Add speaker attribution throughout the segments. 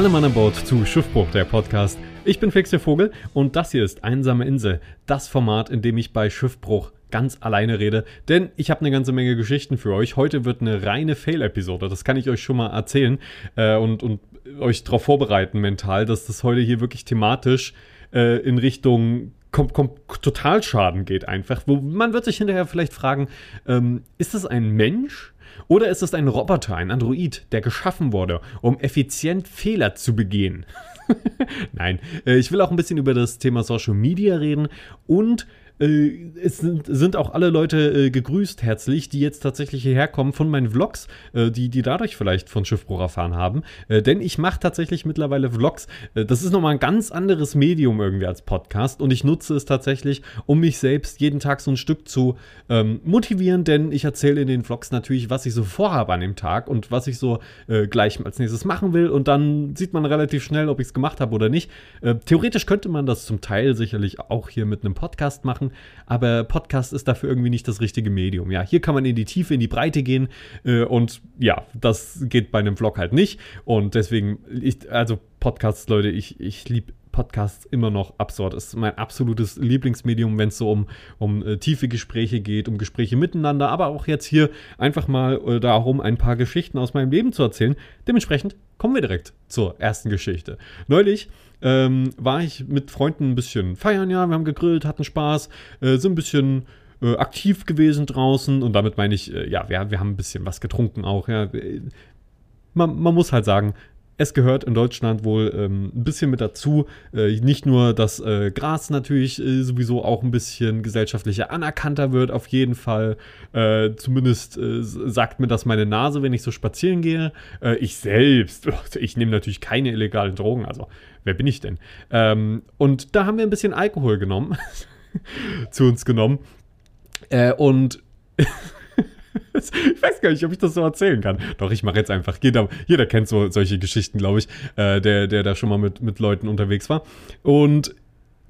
Speaker 1: Alle Mann an Bord zu Schiffbruch, der Podcast. Ich bin Fix der Vogel und das hier ist Einsame Insel, das Format, in dem ich bei Schiffbruch ganz alleine rede, denn ich habe eine ganze Menge Geschichten für euch. Heute wird eine reine Fail-Episode, das kann ich euch schon mal erzählen äh, und, und euch darauf vorbereiten mental, dass das heute hier wirklich thematisch äh, in Richtung kom kom Totalschaden geht einfach. Wo man wird sich hinterher vielleicht fragen, ähm, ist das ein Mensch? Oder ist es ein Roboter, ein Android, der geschaffen wurde, um effizient Fehler zu begehen? Nein, äh, ich will auch ein bisschen über das Thema Social Media reden und äh, es sind, sind, auch alle Leute äh, gegrüßt herzlich, die jetzt tatsächlich hierher kommen von meinen Vlogs, äh, die, die dadurch vielleicht von Schiffbruch erfahren haben. Äh, denn ich mache tatsächlich mittlerweile Vlogs. Äh, das ist nochmal ein ganz anderes Medium irgendwie als Podcast und ich nutze es tatsächlich, um mich selbst jeden Tag so ein Stück zu ähm, motivieren, denn ich erzähle in den Vlogs natürlich, was ich so vorhabe an dem Tag und was ich so äh, gleich als nächstes machen will und dann sieht man relativ schnell, ob ich es gemacht habe oder nicht. theoretisch könnte man das zum Teil sicherlich auch hier mit einem Podcast machen aber Podcast ist dafür irgendwie nicht das richtige Medium. Ja, hier kann man in die Tiefe, in die Breite gehen äh, und ja, das geht bei einem Vlog halt nicht und deswegen, ich, also Podcasts, Leute, ich, ich liebe Podcasts immer noch absurd. Es ist mein absolutes Lieblingsmedium, wenn es so um, um äh, tiefe Gespräche geht, um Gespräche miteinander, aber auch jetzt hier einfach mal äh, darum, ein paar Geschichten aus meinem Leben zu erzählen. Dementsprechend kommen wir direkt zur ersten Geschichte. Neulich ähm, war ich mit Freunden ein bisschen feiern, ja, wir haben gegrillt, hatten Spaß, äh, sind ein bisschen äh, aktiv gewesen draußen und damit meine ich, äh, ja, wir, wir haben ein bisschen was getrunken auch, ja. Man, man muss halt sagen, es gehört in Deutschland wohl ähm, ein bisschen mit dazu. Äh, nicht nur, dass äh, Gras natürlich äh, sowieso auch ein bisschen gesellschaftlicher anerkannter wird, auf jeden Fall. Äh, zumindest äh, sagt mir das meine Nase, wenn ich so spazieren gehe. Äh, ich selbst, ich nehme natürlich keine illegalen Drogen, also wer bin ich denn? Ähm, und da haben wir ein bisschen Alkohol genommen, zu uns genommen. und ich weiß gar nicht, ob ich das so erzählen kann. Doch, ich mache jetzt einfach. Jeder, jeder kennt so solche Geschichten, glaube ich, äh, der, der da schon mal mit, mit Leuten unterwegs war. Und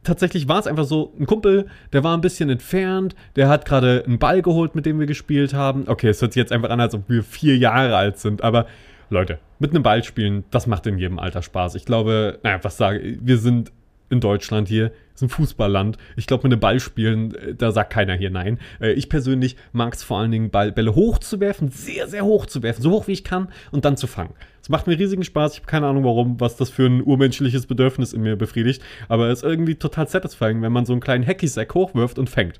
Speaker 1: tatsächlich war es einfach so, ein Kumpel, der war ein bisschen entfernt, der hat gerade einen Ball geholt, mit dem wir gespielt haben. Okay, es hört sich jetzt einfach an, als ob wir vier Jahre alt sind, aber Leute, mit einem Ball spielen, das macht in jedem Alter Spaß. Ich glaube, naja, was sage wir sind in Deutschland hier. Ist ein Fußballland. Ich glaube, mit einem Ball spielen, äh, da sagt keiner hier nein. Äh, ich persönlich mag es vor allen Dingen, Ball, Bälle hochzuwerfen, sehr, sehr hoch zu werfen, so hoch wie ich kann und dann zu fangen. Es macht mir riesigen Spaß. Ich habe keine Ahnung, warum, was das für ein urmenschliches Bedürfnis in mir befriedigt. Aber es ist irgendwie total satisfying, wenn man so einen kleinen Hacky-Sack hochwirft und fängt.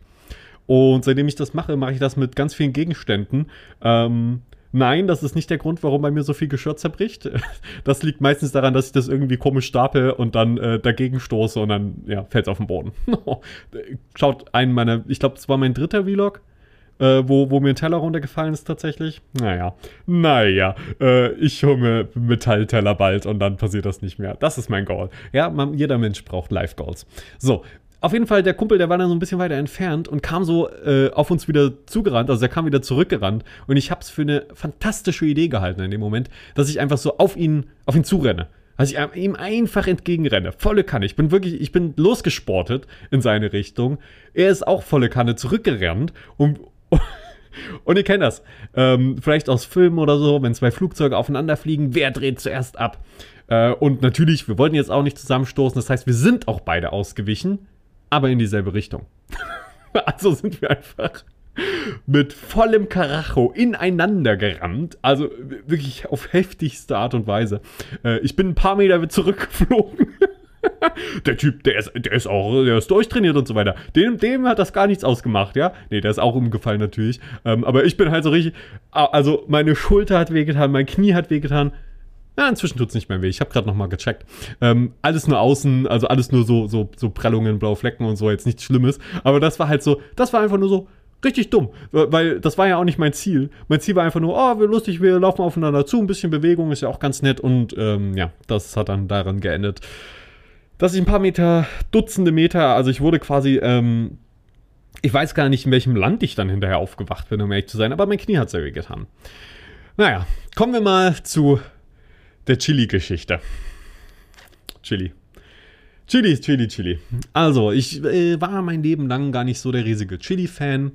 Speaker 1: Und seitdem ich das mache, mache ich das mit ganz vielen Gegenständen. Ähm, Nein, das ist nicht der Grund, warum bei mir so viel Geschirr zerbricht. Das liegt meistens daran, dass ich das irgendwie komisch stapel und dann äh, dagegen stoße und dann ja, fällt es auf den Boden. Schaut einen meiner, ich glaube, es war mein dritter Vlog, äh, wo, wo mir ein Teller runtergefallen ist tatsächlich. Naja, naja, äh, ich hole mir Metallteller bald und dann passiert das nicht mehr. Das ist mein Goal. Ja, man, jeder Mensch braucht Life-Goals. So, auf jeden Fall, der Kumpel, der war dann so ein bisschen weiter entfernt und kam so äh, auf uns wieder zugerannt. Also er kam wieder zurückgerannt. Und ich habe es für eine fantastische Idee gehalten in dem Moment, dass ich einfach so auf ihn, auf ihn zurenne. Also ich ihm einfach entgegenrenne. Volle Kanne. Ich bin wirklich, ich bin losgesportet in seine Richtung. Er ist auch volle Kanne zurückgerannt und. Und ihr kennt das. Ähm, vielleicht aus Filmen oder so, wenn zwei Flugzeuge aufeinander fliegen, wer dreht zuerst ab? Äh, und natürlich, wir wollten jetzt auch nicht zusammenstoßen. Das heißt, wir sind auch beide ausgewichen aber in dieselbe Richtung. also sind wir einfach mit vollem Karacho ineinander gerammt. Also wirklich auf heftigste Art und Weise. Äh, ich bin ein paar Meter zurückgeflogen. der Typ, der ist, der ist auch, der ist durchtrainiert und so weiter. Dem, dem hat das gar nichts ausgemacht, ja. Nee, der ist auch umgefallen natürlich. Ähm, aber ich bin halt so richtig, also meine Schulter hat wehgetan, mein Knie hat wehgetan. Ja, inzwischen tut es nicht mehr weh. Ich habe gerade nochmal gecheckt. Ähm, alles nur außen, also alles nur so, so, so Prellungen, blaue Flecken und so, jetzt nichts Schlimmes. Aber das war halt so, das war einfach nur so richtig dumm. Weil das war ja auch nicht mein Ziel. Mein Ziel war einfach nur, oh, wir lustig, wir laufen aufeinander zu, ein bisschen Bewegung ist ja auch ganz nett. Und ähm, ja, das hat dann daran geendet, dass ich ein paar Meter, Dutzende Meter, also ich wurde quasi, ähm, ich weiß gar nicht, in welchem Land ich dann hinterher aufgewacht bin, um ehrlich zu sein, aber mein Knie hat sehr weh getan. Naja, kommen wir mal zu der Chili-Geschichte. Chili. Chili, Chili, Chili. Also, ich äh, war mein Leben lang gar nicht so der riesige Chili-Fan,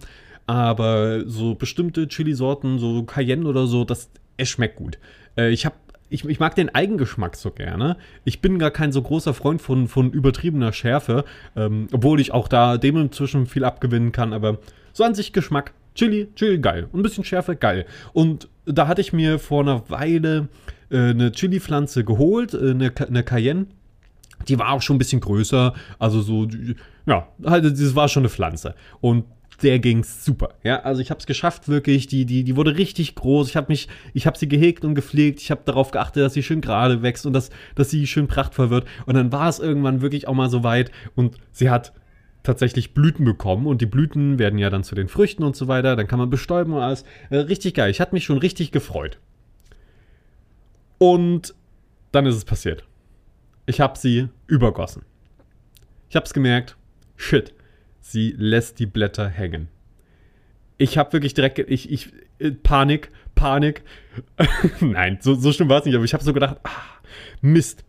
Speaker 1: aber so bestimmte Chili-Sorten, so Cayenne oder so, das, es schmeckt gut. Äh, ich habe ich, ich mag den Eigengeschmack so gerne. Ich bin gar kein so großer Freund von, von übertriebener Schärfe, ähm, obwohl ich auch da dem inzwischen viel abgewinnen kann, aber so an sich Geschmack. Chili, Chili, geil. Ein bisschen Schärfe, geil. Und da hatte ich mir vor einer Weile äh, eine Chili-Pflanze geholt, äh, eine, eine Cayenne. Die war auch schon ein bisschen größer, also so, ja, halt, das war schon eine Pflanze. Und der ging's super. Ja, also ich habe es geschafft, wirklich. Die, die, die wurde richtig groß. Ich habe mich, ich habe sie gehegt und gepflegt. Ich habe darauf geachtet, dass sie schön gerade wächst und dass, dass sie schön prachtvoll wird. Und dann war es irgendwann wirklich auch mal so weit und sie hat tatsächlich Blüten bekommen und die Blüten werden ja dann zu den Früchten und so weiter. Dann kann man bestäuben und alles. Äh, richtig geil. Ich hatte mich schon richtig gefreut. Und dann ist es passiert. Ich habe sie übergossen. Ich habe es gemerkt. Shit Sie lässt die Blätter hängen. Ich habe wirklich direkt, ich, ich, äh, Panik, Panik. Nein, so, so schlimm war es nicht, aber ich habe so gedacht, ah, Mist.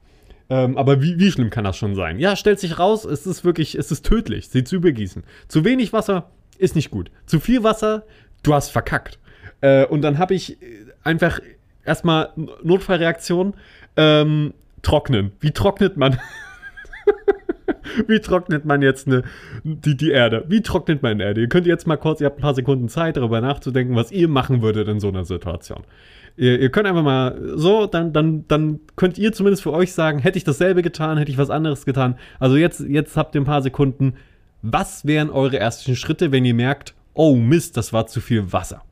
Speaker 1: Ähm, aber wie, wie schlimm kann das schon sein? Ja, stellt sich raus, es ist wirklich, es ist tödlich, sie zu übergießen. Zu wenig Wasser ist nicht gut. Zu viel Wasser, du hast verkackt. Äh, und dann habe ich einfach erstmal Notfallreaktion, ähm, trocknen. Wie trocknet man? Wie trocknet man jetzt eine, die, die Erde? Wie trocknet man Erde? Ihr könnt jetzt mal kurz, ihr habt ein paar Sekunden Zeit, darüber nachzudenken, was ihr machen würdet in so einer Situation. Ihr, ihr könnt einfach mal so, dann, dann, dann könnt ihr zumindest für euch sagen, hätte ich dasselbe getan, hätte ich was anderes getan. Also jetzt, jetzt habt ihr ein paar Sekunden. Was wären eure ersten Schritte, wenn ihr merkt, oh Mist, das war zu viel Wasser?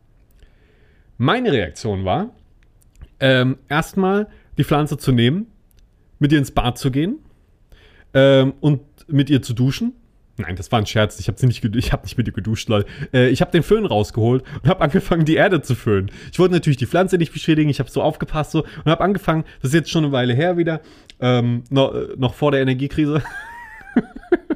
Speaker 1: Meine Reaktion war, ähm, erstmal die Pflanze zu nehmen, mit ihr ins Bad zu gehen, ähm, und mit ihr zu duschen. Nein, das war ein Scherz. Ich habe sie nicht, ich habe nicht mit ihr geduscht, Leute. Äh, ich habe den Föhn rausgeholt und habe angefangen, die Erde zu föhnen. Ich wollte natürlich die Pflanze nicht beschädigen. Ich habe so aufgepasst so und habe angefangen. Das ist jetzt schon eine Weile her wieder, ähm, noch, äh, noch vor der Energiekrise.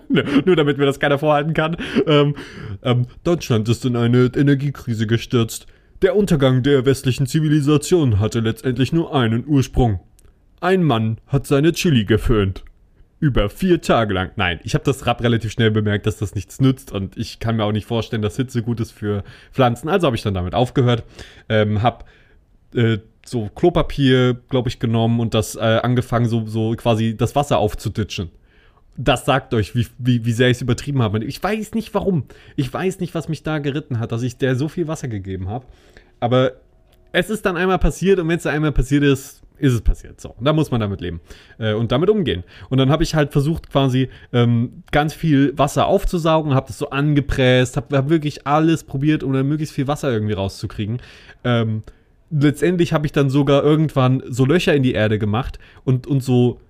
Speaker 1: Nur damit mir das keiner vorhalten kann. Ähm, ähm, Deutschland ist in eine Energiekrise gestürzt. Der Untergang der westlichen Zivilisation hatte letztendlich nur einen Ursprung. Ein Mann hat seine Chili geföhnt über vier Tage lang. Nein, ich habe das Rap relativ schnell bemerkt, dass das nichts nützt und ich kann mir auch nicht vorstellen, dass Hitze gut ist für Pflanzen. Also habe ich dann damit aufgehört, ähm, habe äh, so Klopapier, glaube ich, genommen und das äh, angefangen, so, so quasi das Wasser aufzuditschen. Das sagt euch, wie, wie, wie sehr ich es übertrieben habe. Ich weiß nicht warum. Ich weiß nicht, was mich da geritten hat, dass ich der so viel Wasser gegeben habe. Aber es ist dann einmal passiert und wenn es einmal passiert ist, ist es passiert. So, da muss man damit leben äh, und damit umgehen. Und dann habe ich halt versucht, quasi ähm, ganz viel Wasser aufzusaugen, habe das so angepresst, habe hab wirklich alles probiert, um dann möglichst viel Wasser irgendwie rauszukriegen. Ähm, letztendlich habe ich dann sogar irgendwann so Löcher in die Erde gemacht und, und so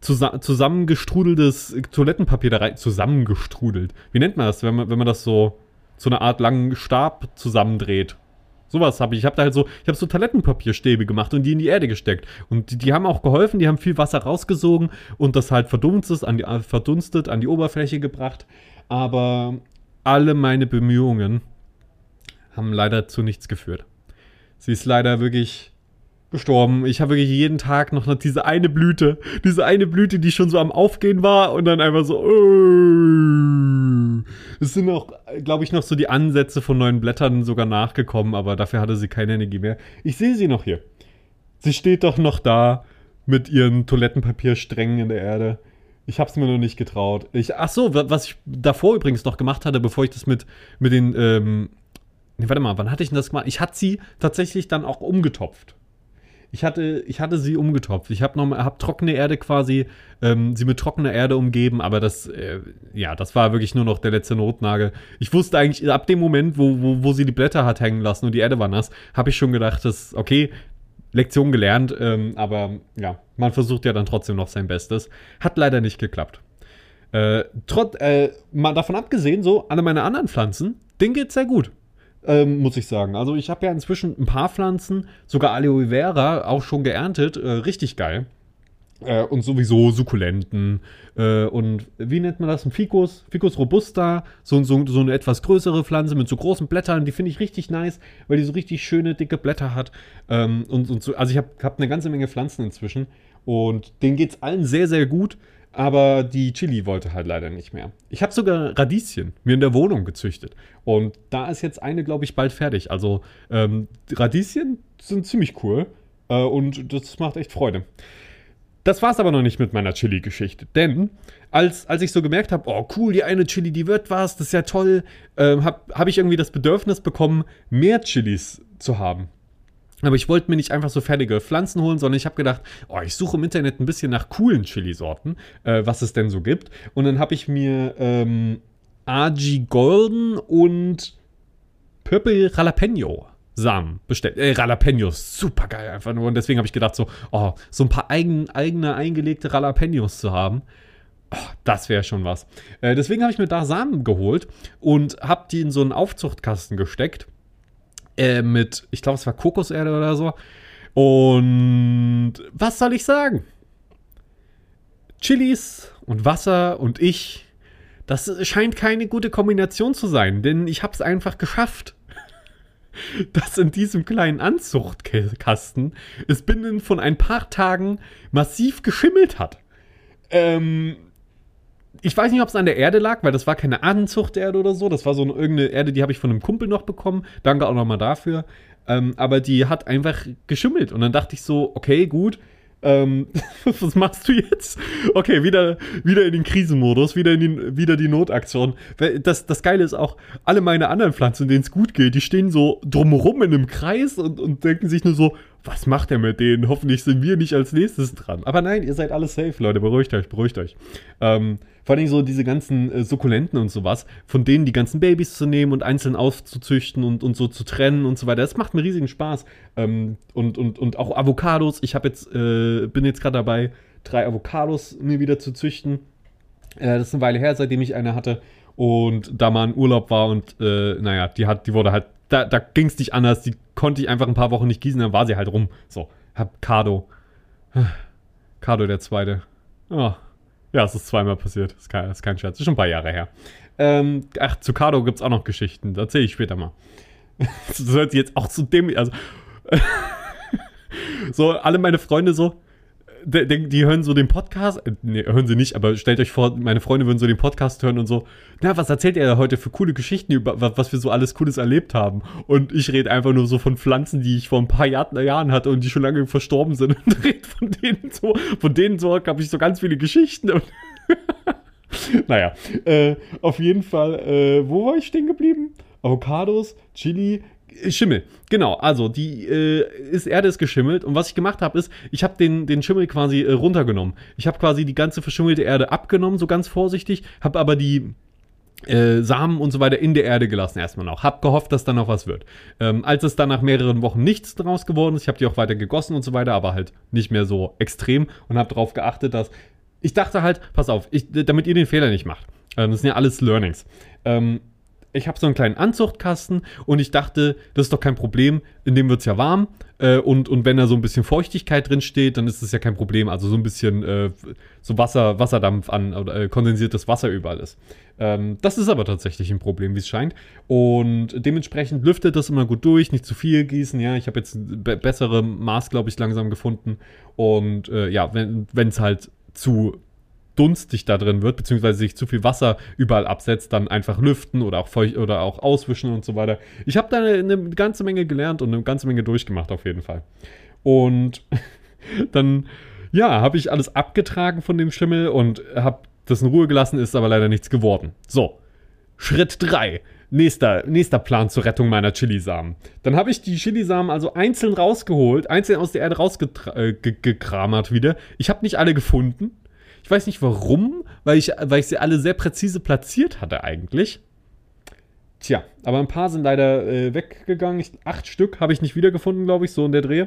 Speaker 1: zusa zusammengestrudeltes Toilettenpapier da rein. Zusammengestrudelt. Wie nennt man das, wenn man, wenn man das so zu einer Art langen Stab zusammendreht? Sowas habe ich. Ich habe da halt so, ich habe so Toilettenpapierstäbe gemacht und die in die Erde gesteckt. Und die, die, haben auch geholfen, die haben viel Wasser rausgesogen und das halt verdunstet an die, verdunstet, an die Oberfläche gebracht. Aber alle meine Bemühungen haben leider zu nichts geführt. Sie ist leider wirklich gestorben. Ich habe wirklich jeden Tag noch diese eine Blüte, diese eine Blüte, die schon so am Aufgehen war und dann einfach so. Äh. Es sind auch, glaube ich, noch so die Ansätze von neuen Blättern sogar nachgekommen, aber dafür hatte sie keine Energie mehr. Ich sehe sie noch hier. Sie steht doch noch da mit ihren Toilettenpapiersträngen in der Erde. Ich habe es mir noch nicht getraut. Ich, ach so, was ich davor übrigens noch gemacht hatte, bevor ich das mit, mit den, ähm, nee, warte mal, wann hatte ich denn das gemacht? Ich hatte sie tatsächlich dann auch umgetopft ich hatte, ich hatte sie umgetopft. Ich habe hab trockene Erde quasi, ähm, sie mit trockener Erde umgeben, aber das, äh, ja, das war wirklich nur noch der letzte Notnagel. Ich wusste eigentlich, ab dem Moment, wo, wo, wo sie die Blätter hat hängen lassen und die Erde war nass, habe ich schon gedacht, dass, okay, Lektion gelernt, ähm, aber ja, man versucht ja dann trotzdem noch sein Bestes. Hat leider nicht geklappt. Äh, trotz, äh, mal davon abgesehen, so, alle meine anderen Pflanzen, denen geht's sehr gut ähm, muss ich sagen. Also ich habe ja inzwischen ein paar Pflanzen, sogar Aloe Vera, auch schon geerntet. Äh, richtig geil. Äh, und sowieso Sukkulenten. Äh, und wie nennt man das? Ein Ficus, Ficus robusta. So, so, so eine etwas größere Pflanze mit so großen Blättern. Die finde ich richtig nice, weil die so richtig schöne, dicke Blätter hat. Ähm, und, und so, also ich habe hab eine ganze Menge Pflanzen inzwischen. Und denen geht es allen sehr, sehr gut. Aber die Chili wollte halt leider nicht mehr. Ich habe sogar Radieschen mir in der Wohnung gezüchtet. Und da ist jetzt eine, glaube ich, bald fertig. Also ähm, Radieschen sind ziemlich cool. Äh, und das macht echt Freude. Das war es aber noch nicht mit meiner Chili-Geschichte. Denn als, als ich so gemerkt habe, oh cool, die eine Chili, die wird was, das ist ja toll, äh, habe hab ich irgendwie das Bedürfnis bekommen, mehr Chilis zu haben. Aber ich wollte mir nicht einfach so fertige Pflanzen holen, sondern ich habe gedacht, oh, ich suche im Internet ein bisschen nach coolen Chili-Sorten, äh, was es denn so gibt. Und dann habe ich mir ähm, Aji Golden und Purple Jalapeno Samen bestellt. Äh, Jalapenos, super geil einfach nur. Und deswegen habe ich gedacht, so, oh, so ein paar eigen, eigene eingelegte Jalapenos zu haben. Oh, das wäre schon was. Äh, deswegen habe ich mir da Samen geholt und habe die in so einen Aufzuchtkasten gesteckt äh, mit, ich glaube, es war Kokoserde oder so. Und was soll ich sagen? Chilis und Wasser und ich, das scheint keine gute Kombination zu sein, denn ich habe es einfach geschafft, dass in diesem kleinen Anzuchtkasten es binnen von ein paar Tagen massiv geschimmelt hat. Ähm, ich weiß nicht, ob es an der Erde lag, weil das war keine Anzuchterde oder so. Das war so eine, irgendeine Erde, die habe ich von einem Kumpel noch bekommen. Danke auch nochmal dafür. Ähm, aber die hat einfach geschimmelt. Und dann dachte ich so, okay, gut. Ähm, was machst du jetzt? Okay, wieder, wieder in den Krisenmodus, wieder, in den, wieder die Notaktion. Das, das Geile ist auch, alle meine anderen Pflanzen, denen es gut geht, die stehen so drumherum in einem Kreis und, und denken sich nur so, was macht er mit denen? Hoffentlich sind wir nicht als nächstes dran. Aber nein, ihr seid alle safe, Leute. Beruhigt euch, beruhigt euch. Ähm, vor allem so diese ganzen äh, Sukkulenten und sowas, von denen die ganzen Babys zu nehmen und einzeln aufzuzüchten und, und so zu trennen und so weiter. Das macht mir riesigen Spaß. Ähm, und, und, und auch Avocados. Ich habe jetzt, äh, bin jetzt gerade dabei, drei Avocados mir wieder zu züchten. Äh, das ist eine Weile her, seitdem ich eine hatte. Und da mal ein Urlaub war und äh, naja, die hat, die wurde halt da, da ging es nicht anders. Die konnte ich einfach ein paar Wochen nicht gießen, dann war sie halt rum. So, hab Cardo. Cardo der Zweite. Oh. Ja, es ist zweimal passiert. Das ist kein, das ist kein Scherz. Ist schon ein paar Jahre her. Ähm, ach, zu Cardo gibt es auch noch Geschichten. Da erzähle ich später mal. das hört sich jetzt auch zu dem. Also. so, alle meine Freunde so die, die, hören so den Podcast, nee, hören sie nicht, aber stellt euch vor, meine Freunde würden so den Podcast hören und so, na, was erzählt ihr heute für coole Geschichten über, was wir so alles Cooles erlebt haben? Und ich rede einfach nur so von Pflanzen, die ich vor ein paar Jahr, Jahren hatte und die schon lange verstorben sind und rede von denen so, von denen so habe ich so ganz viele Geschichten. naja, äh, auf jeden Fall, äh, wo war ich stehen geblieben? Avocados, Chili, Schimmel, genau. Also die äh, ist Erde ist geschimmelt und was ich gemacht habe ist, ich habe den, den Schimmel quasi äh, runtergenommen. Ich habe quasi die ganze verschimmelte Erde abgenommen, so ganz vorsichtig, habe aber die äh, Samen und so weiter in der Erde gelassen erstmal noch. Hab gehofft, dass da noch was wird. Ähm, als es dann nach mehreren Wochen nichts draus geworden ist, ich habe die auch weiter gegossen und so weiter, aber halt nicht mehr so extrem und habe darauf geachtet, dass ich dachte halt, pass auf, ich, damit ihr den Fehler nicht macht. Ähm, das sind ja alles Learnings. Ähm, ich habe so einen kleinen Anzuchtkasten und ich dachte, das ist doch kein Problem, in dem wird es ja warm. Äh, und, und wenn da so ein bisschen Feuchtigkeit drin steht, dann ist das ja kein Problem. Also so ein bisschen äh, so Wasser, Wasserdampf an oder äh, kondensiertes Wasser überall ist. Ähm, das ist aber tatsächlich ein Problem, wie es scheint. Und dementsprechend lüftet das immer gut durch, nicht zu viel gießen. Ja, ich habe jetzt be bessere Maß, glaube ich, langsam gefunden. Und äh, ja, wenn es halt zu dunstig da drin wird, beziehungsweise sich zu viel Wasser überall absetzt, dann einfach lüften oder auch feucht oder auch auswischen und so weiter. Ich habe da eine, eine, ganze Menge gelernt und eine ganze Menge durchgemacht auf jeden Fall. Und dann, ja, habe ich alles abgetragen von dem Schimmel und habe das in Ruhe gelassen, ist aber leider nichts geworden. So, Schritt 3. Nächster, nächster Plan zur Rettung meiner Chilisamen. Dann habe ich die Chilisamen also einzeln rausgeholt, einzeln aus der Erde rausgekramert wieder. Ich habe nicht alle gefunden. Ich weiß nicht warum, weil ich, weil ich sie alle sehr präzise platziert hatte eigentlich. Tja, aber ein paar sind leider äh, weggegangen. Ich, acht Stück habe ich nicht wiedergefunden, glaube ich, so in der Dreh.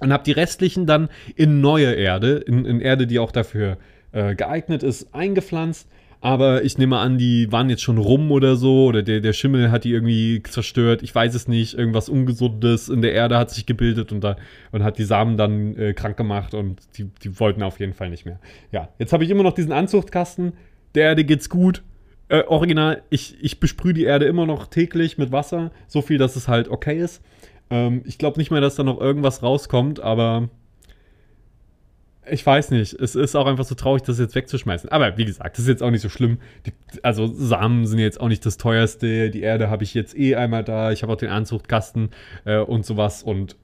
Speaker 1: Und habe die restlichen dann in neue Erde, in, in Erde, die auch dafür äh, geeignet ist, eingepflanzt. Aber ich nehme an, die waren jetzt schon rum oder so, oder der, der Schimmel hat die irgendwie zerstört. Ich weiß es nicht. Irgendwas Ungesundes in der Erde hat sich gebildet und, da, und hat die Samen dann äh, krank gemacht und die, die wollten auf jeden Fall nicht mehr. Ja, jetzt habe ich immer noch diesen Anzuchtkasten. Der Erde geht's gut. Äh, original, ich, ich besprühe die Erde immer noch täglich mit Wasser. So viel, dass es halt okay ist. Ähm, ich glaube nicht mehr, dass da noch irgendwas rauskommt, aber ich weiß nicht. Es ist auch einfach so traurig, das jetzt wegzuschmeißen. Aber wie gesagt, das ist jetzt auch nicht so schlimm. Die, also Samen sind jetzt auch nicht das teuerste. Die Erde habe ich jetzt eh einmal da. Ich habe auch den Anzuchtkasten äh, und sowas. Und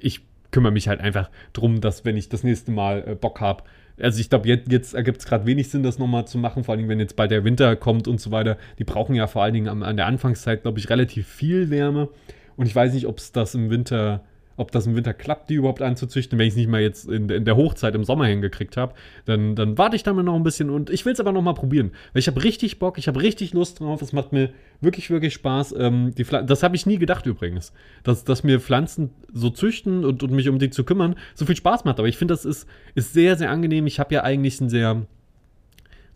Speaker 1: ich kümmere mich halt einfach drum, dass wenn ich das nächste Mal äh, Bock habe, also ich glaube, jetzt, jetzt ergibt es gerade wenig Sinn, das nochmal zu machen, vor allem wenn jetzt bald der Winter kommt und so weiter. Die brauchen ja vor allen Dingen an, an der Anfangszeit, glaube ich, relativ viel Wärme. Und ich weiß nicht, ob es das im Winter ob das im Winter klappt, die überhaupt anzuzüchten. Wenn ich es nicht mal jetzt in, in, der Hochzeit im Sommer hingekriegt habe, dann, dann warte ich damit noch ein bisschen und ich will es aber noch mal probieren. Weil ich habe richtig Bock, ich habe richtig Lust drauf. Es macht mir wirklich, wirklich Spaß. Ähm, die das habe ich nie gedacht übrigens, dass, dass mir Pflanzen so züchten und, und mich um die zu kümmern so viel Spaß macht. Aber ich finde, das ist, ist sehr, sehr angenehm. Ich habe ja eigentlich einen sehr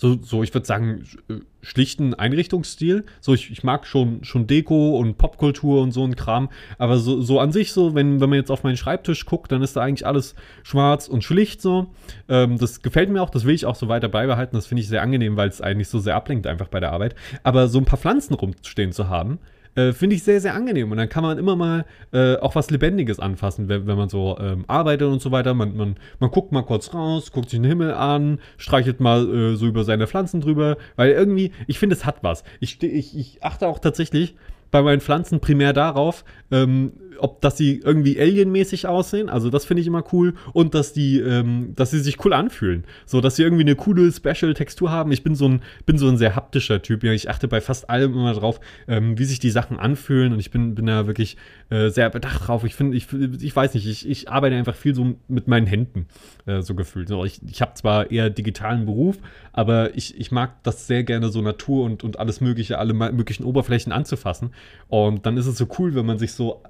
Speaker 1: so, so ich würde sagen, äh, schlichten Einrichtungsstil. So, ich, ich mag schon, schon Deko und Popkultur und so ein Kram. Aber so, so an sich, so, wenn, wenn man jetzt auf meinen Schreibtisch guckt, dann ist da eigentlich alles schwarz und schlicht so. Ähm, das gefällt mir auch, das will ich auch so weiter beibehalten. Das finde ich sehr angenehm, weil es eigentlich so sehr ablenkt einfach bei der Arbeit. Aber so ein paar Pflanzen rumstehen zu haben, äh, Finde ich sehr, sehr angenehm. Und dann kann man immer mal äh, auch was Lebendiges anfassen, wenn, wenn man so ähm, arbeitet und so weiter. Man, man, man guckt mal kurz raus, guckt sich den Himmel an, streichelt mal äh, so über seine Pflanzen drüber. Weil irgendwie, ich finde, es hat was. Ich, ich, ich achte auch tatsächlich bei meinen Pflanzen primär darauf, ähm, ob dass sie irgendwie alienmäßig aussehen, also das finde ich immer cool und dass die, ähm, dass sie sich cool anfühlen, so dass sie irgendwie eine coole Special-Textur haben. Ich bin so ein bin so ein sehr haptischer Typ. Ich achte bei fast allem immer drauf, ähm, wie sich die Sachen anfühlen und ich bin bin da wirklich äh, sehr bedacht drauf. Ich finde, ich, ich weiß nicht, ich, ich arbeite einfach viel so mit meinen Händen äh, so gefühlt. So, ich ich habe zwar eher digitalen Beruf, aber ich, ich mag das sehr gerne so Natur und und alles mögliche, alle möglichen Oberflächen anzufassen und dann ist es so cool, wenn man sich so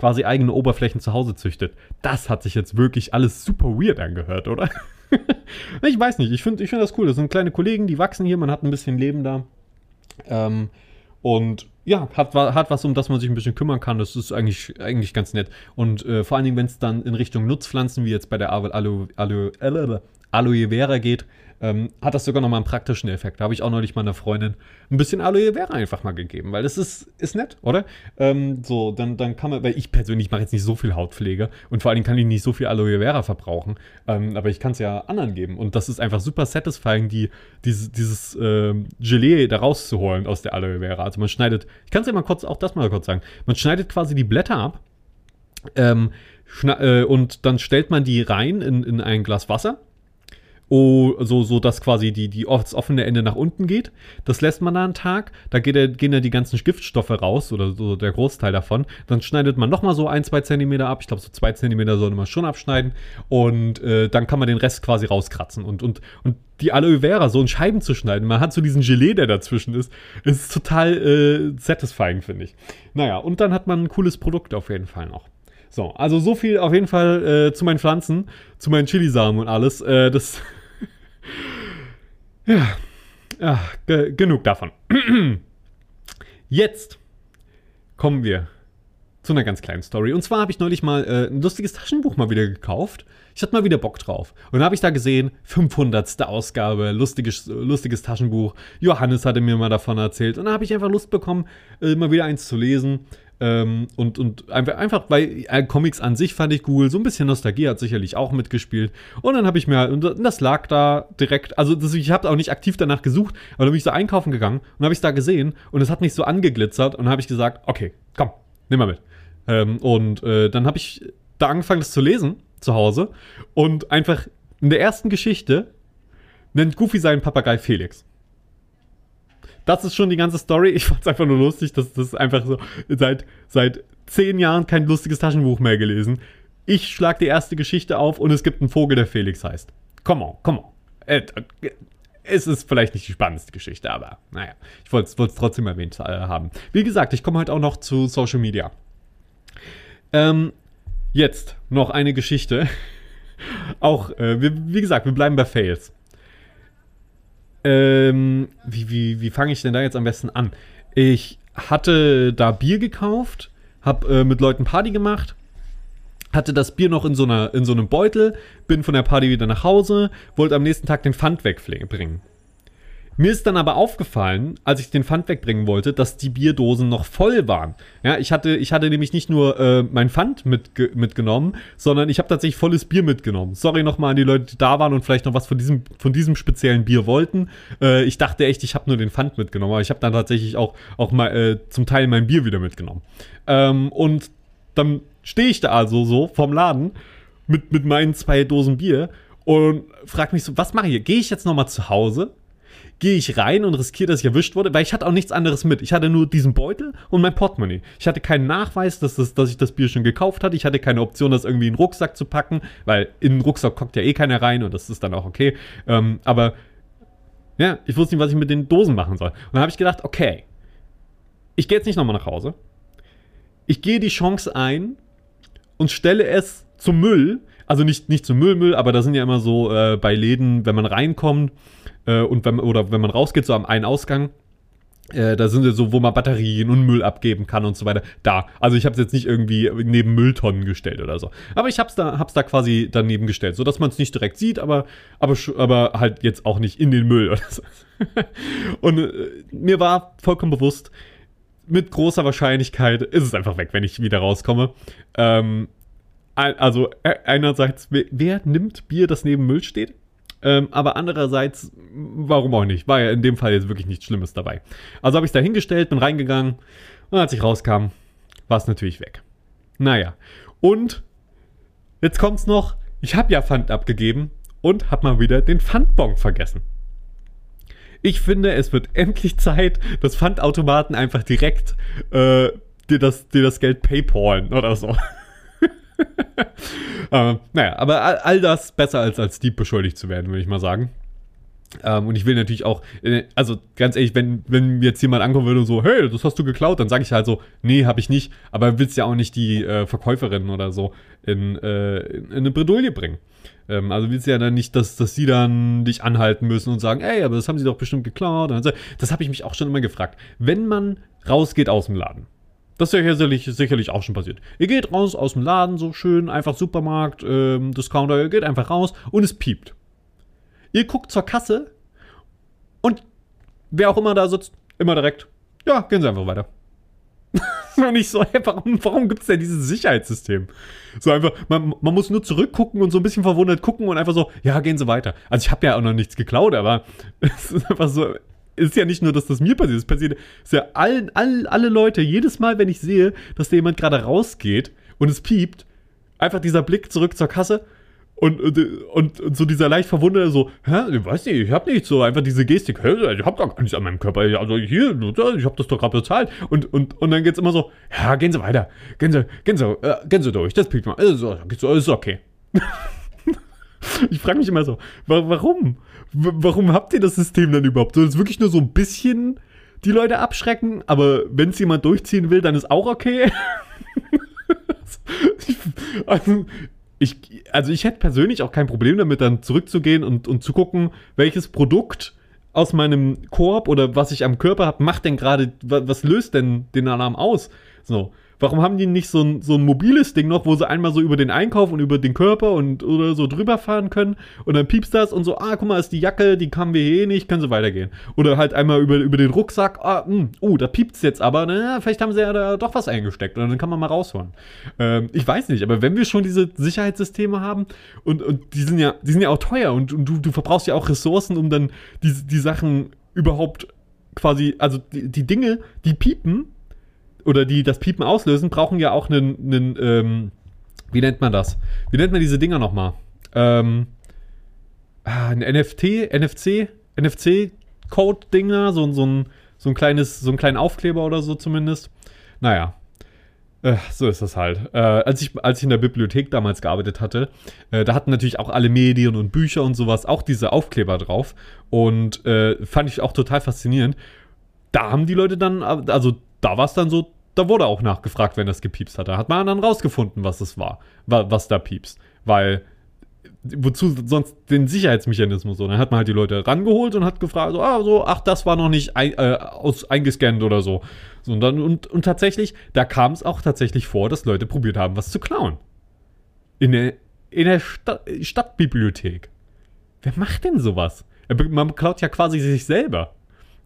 Speaker 1: quasi eigene Oberflächen zu Hause züchtet. Das hat sich jetzt wirklich alles super weird angehört, oder? ich weiß nicht, ich finde ich find das cool. Das sind kleine Kollegen, die wachsen hier, man hat ein bisschen Leben da. Ähm, und ja, hat, hat was, um das man sich ein bisschen kümmern kann. Das ist eigentlich, eigentlich ganz nett. Und äh, vor allen Dingen, wenn es dann in Richtung Nutzpflanzen, wie jetzt bei der Aloe, Aloe, Aloe, Aloe Vera geht, ähm, hat das sogar nochmal einen praktischen Effekt. Da habe ich auch neulich meiner Freundin ein bisschen Aloe Vera einfach mal gegeben, weil das ist, ist nett, oder? Ähm, so, dann, dann kann man, weil ich persönlich mache jetzt nicht so viel Hautpflege und vor allem kann ich nicht so viel Aloe Vera verbrauchen, ähm, aber ich kann es ja anderen geben und das ist einfach super satisfying, die, dieses, dieses ähm, Gelee da rauszuholen aus der Aloe Vera. Also man schneidet, ich kann es ja mal kurz, auch das mal kurz sagen, man schneidet quasi die Blätter ab, ähm, äh, und dann stellt man die rein in, in ein Glas Wasser Oh, so, so dass quasi die, die, das offene Ende nach unten geht. Das lässt man da einen Tag. Da geht gehen ja die ganzen Giftstoffe raus oder so der Großteil davon. Dann schneidet man nochmal so ein, zwei Zentimeter ab. Ich glaube, so zwei Zentimeter sollte man schon abschneiden. Und äh, dann kann man den Rest quasi rauskratzen. Und, und, und die Aloe Vera so in Scheiben zu schneiden, man hat so diesen Gelee, der dazwischen ist, ist total äh, satisfying, finde ich. Naja, und dann hat man ein cooles Produkt auf jeden Fall noch. So, also so viel auf jeden Fall äh, zu meinen Pflanzen, zu meinen Chilisamen und alles. Äh, das ja, ja ge genug davon. Jetzt kommen wir zu einer ganz kleinen Story. Und zwar habe ich neulich mal äh, ein lustiges Taschenbuch mal wieder gekauft. Ich hatte mal wieder Bock drauf. Und dann habe ich da gesehen, 500. Ausgabe, lustiges, lustiges Taschenbuch. Johannes hatte mir mal davon erzählt. Und dann habe ich einfach Lust bekommen, äh, mal wieder eins zu lesen. Ähm, und, und einfach, weil äh, Comics an sich fand ich cool, so ein bisschen Nostalgie hat sicherlich auch mitgespielt. Und dann habe ich mir, und das lag da direkt, also das, ich habe auch nicht aktiv danach gesucht, aber dann bin ich so einkaufen gegangen und habe ich es da gesehen und es hat mich so angeglitzert und habe ich gesagt, okay, komm, nimm mal mit. Ähm, und äh, dann habe ich da angefangen, das zu lesen zu Hause und einfach in der ersten Geschichte nennt Goofy seinen Papagei Felix das ist schon die ganze Story. Ich fand es einfach nur lustig, dass das einfach so seit, seit zehn Jahren kein lustiges Taschenbuch mehr gelesen. Ich schlag die erste Geschichte auf und es gibt einen Vogel, der Felix heißt. Come on, come on. Äh, es ist vielleicht nicht die spannendste Geschichte, aber naja, ich wollte es trotzdem erwähnt äh, haben. Wie gesagt, ich komme heute auch noch zu Social Media. Ähm, jetzt noch eine Geschichte. auch, äh, wir, wie gesagt, wir bleiben bei Fails. Ähm, wie wie, wie fange ich denn da jetzt am besten an? Ich hatte da Bier gekauft, hab äh, mit Leuten Party gemacht, hatte das Bier noch in so, einer, in so einem Beutel, bin von der Party wieder nach Hause, wollte am nächsten Tag den Pfand wegbringen. Mir ist dann aber aufgefallen, als ich den Pfand wegbringen wollte, dass die Bierdosen noch voll waren. Ja, ich hatte, ich hatte nämlich nicht nur äh, mein Pfand mitge mitgenommen, sondern ich habe tatsächlich volles Bier mitgenommen. Sorry nochmal an die Leute, die da waren und vielleicht noch was von diesem, von diesem speziellen Bier wollten. Äh, ich dachte echt, ich habe nur den Pfand mitgenommen, aber ich habe dann tatsächlich auch, auch mal äh, zum Teil mein Bier wieder mitgenommen. Ähm, und dann stehe ich da also so vom Laden mit, mit meinen zwei Dosen Bier und frage mich so, was mache ich hier? Gehe ich jetzt nochmal zu Hause? Gehe ich rein und riskiere, dass ich erwischt wurde? Weil ich hatte auch nichts anderes mit. Ich hatte nur diesen Beutel und mein Portemonnaie. Ich hatte keinen Nachweis, dass, das, dass ich das Bier schon gekauft hatte. Ich hatte keine Option, das irgendwie in den Rucksack zu packen, weil in den Rucksack kommt ja eh keiner rein und das ist dann auch okay. Ähm, aber ja, ich wusste nicht, was ich mit den Dosen machen soll. Und dann habe ich gedacht, okay, ich gehe jetzt nicht nochmal nach Hause. Ich gehe die Chance ein und stelle es zum Müll. Also nicht, nicht zum Müllmüll, aber da sind ja immer so äh, bei Läden, wenn man reinkommt äh, und wenn, oder wenn man rausgeht, so am einen Ausgang, äh, da sind ja so, wo man Batterien und Müll abgeben kann und so weiter. Da. Also ich habe es jetzt nicht irgendwie neben Mülltonnen gestellt oder so. Aber ich habe es da, hab's da quasi daneben gestellt, sodass man es nicht direkt sieht, aber, aber, aber halt jetzt auch nicht in den Müll oder so. und äh, mir war vollkommen bewusst, mit großer Wahrscheinlichkeit ist es einfach weg, wenn ich wieder rauskomme. Ähm, also e-, einerseits, wer nimmt Bier, das neben Müll steht? Ähm, aber andererseits, warum auch nicht? War ja in dem Fall jetzt wirklich nichts Schlimmes dabei. Also habe ich es da hingestellt, bin reingegangen und als ich rauskam, war es natürlich weg. Naja, und jetzt kommt's noch, ich habe ja Pfand abgegeben und habe mal wieder den Pfandbon vergessen. Ich finde, es wird endlich Zeit, dass Pfandautomaten einfach direkt äh, dir, das, dir das Geld paypalen oder so. äh, naja, aber all, all, das besser als als Dieb beschuldigt zu werden, würde ich mal sagen. Ähm, und ich will natürlich auch, äh, also ganz ehrlich, wenn, wenn jetzt jemand ankommen würde und so, hey, das hast du geklaut, dann sage ich halt so, nee, habe ich nicht. Aber willst ja auch nicht die äh, Verkäuferin oder so in, äh, in, eine Bredouille bringen. Ähm, also willst ja dann nicht, dass, dass sie dann dich anhalten müssen und sagen, ey, aber das haben sie doch bestimmt geklaut. Das habe ich mich auch schon immer gefragt. Wenn man rausgeht aus dem Laden, das ist ja sicherlich, sicherlich auch schon passiert. Ihr geht raus aus dem Laden, so schön, einfach Supermarkt, ähm, Discounter, ihr geht einfach raus und es piept. Ihr guckt zur Kasse und wer auch immer da sitzt, immer direkt, ja, gehen Sie einfach weiter. und ich so, hey, warum, warum gibt es denn dieses Sicherheitssystem? So einfach, man, man muss nur zurückgucken und so ein bisschen verwundert gucken und einfach so, ja, gehen Sie weiter. Also ich habe ja auch noch nichts geklaut, aber es ist einfach so, ist ja nicht nur, dass das mir passiert, es passiert ist ja allen, all, alle Leute, jedes Mal, wenn ich sehe, dass da jemand gerade rausgeht und es piept, einfach dieser Blick zurück zur Kasse und, und, und, so dieser leicht verwunderte so, hä, ich weiß nicht, ich hab nicht so einfach diese Gestik, hä, ich hab gar nichts an meinem Körper, also hier, ich hab das doch gerade bezahlt. Und, und, und dann geht's immer so, ja, gehen Sie weiter, gehen Sie, gehen Sie, äh, gehen Sie durch, das piekt mal, ist, ist okay. ich frage mich immer so, warum? Warum habt ihr das System dann überhaupt? Soll es wirklich nur so ein bisschen die Leute abschrecken, aber wenn es jemand durchziehen will, dann ist auch okay? also, ich, also ich hätte persönlich auch kein Problem damit, dann zurückzugehen und, und zu gucken, welches Produkt aus meinem Korb oder was ich am Körper habe, macht denn gerade, was löst denn den Alarm aus? So. Warum haben die nicht so ein, so ein mobiles Ding noch, wo sie einmal so über den Einkauf und über den Körper und oder so drüber fahren können und dann piepst das und so, ah, guck mal, ist die Jacke, die kamen wir eh nicht, können sie weitergehen. Oder halt einmal über, über den Rucksack, ah, mh, hm, oh, da piept's jetzt aber, na, vielleicht haben sie ja da doch was eingesteckt und dann kann man mal rausholen. Ähm, ich weiß nicht, aber wenn wir schon diese Sicherheitssysteme haben und, und die sind ja, die sind ja auch teuer und, und du, du verbrauchst ja auch Ressourcen, um dann die, die Sachen überhaupt quasi, also die, die Dinge, die piepen, oder die das Piepen auslösen, brauchen ja auch einen, einen ähm, wie nennt man das? Wie nennt man diese Dinger nochmal? Ähm, ah, ein NFT, NFC, NFC-Code-Dinger, so, so, ein, so ein kleines, so ein kleinen Aufkleber oder so zumindest. Naja. Äh, so ist das halt. Äh, als, ich, als ich in der Bibliothek damals gearbeitet hatte, äh, da hatten natürlich auch alle Medien und Bücher und sowas auch diese Aufkleber drauf. Und äh, fand ich auch total faszinierend. Da haben die Leute dann, also da war es dann so, da wurde auch nachgefragt, wenn das gepiepst hat. Da hat man dann rausgefunden, was es war, was da piepst. Weil, wozu sonst den Sicherheitsmechanismus so? Dann hat man halt die Leute rangeholt und hat gefragt, so, ah, so, ach, das war noch nicht ein, äh, aus, eingescannt oder so. so und, dann, und, und tatsächlich, da kam es auch tatsächlich vor, dass Leute probiert haben, was zu klauen. In der, in der Sta Stadtbibliothek. Wer macht denn sowas? Man klaut ja quasi sich selber.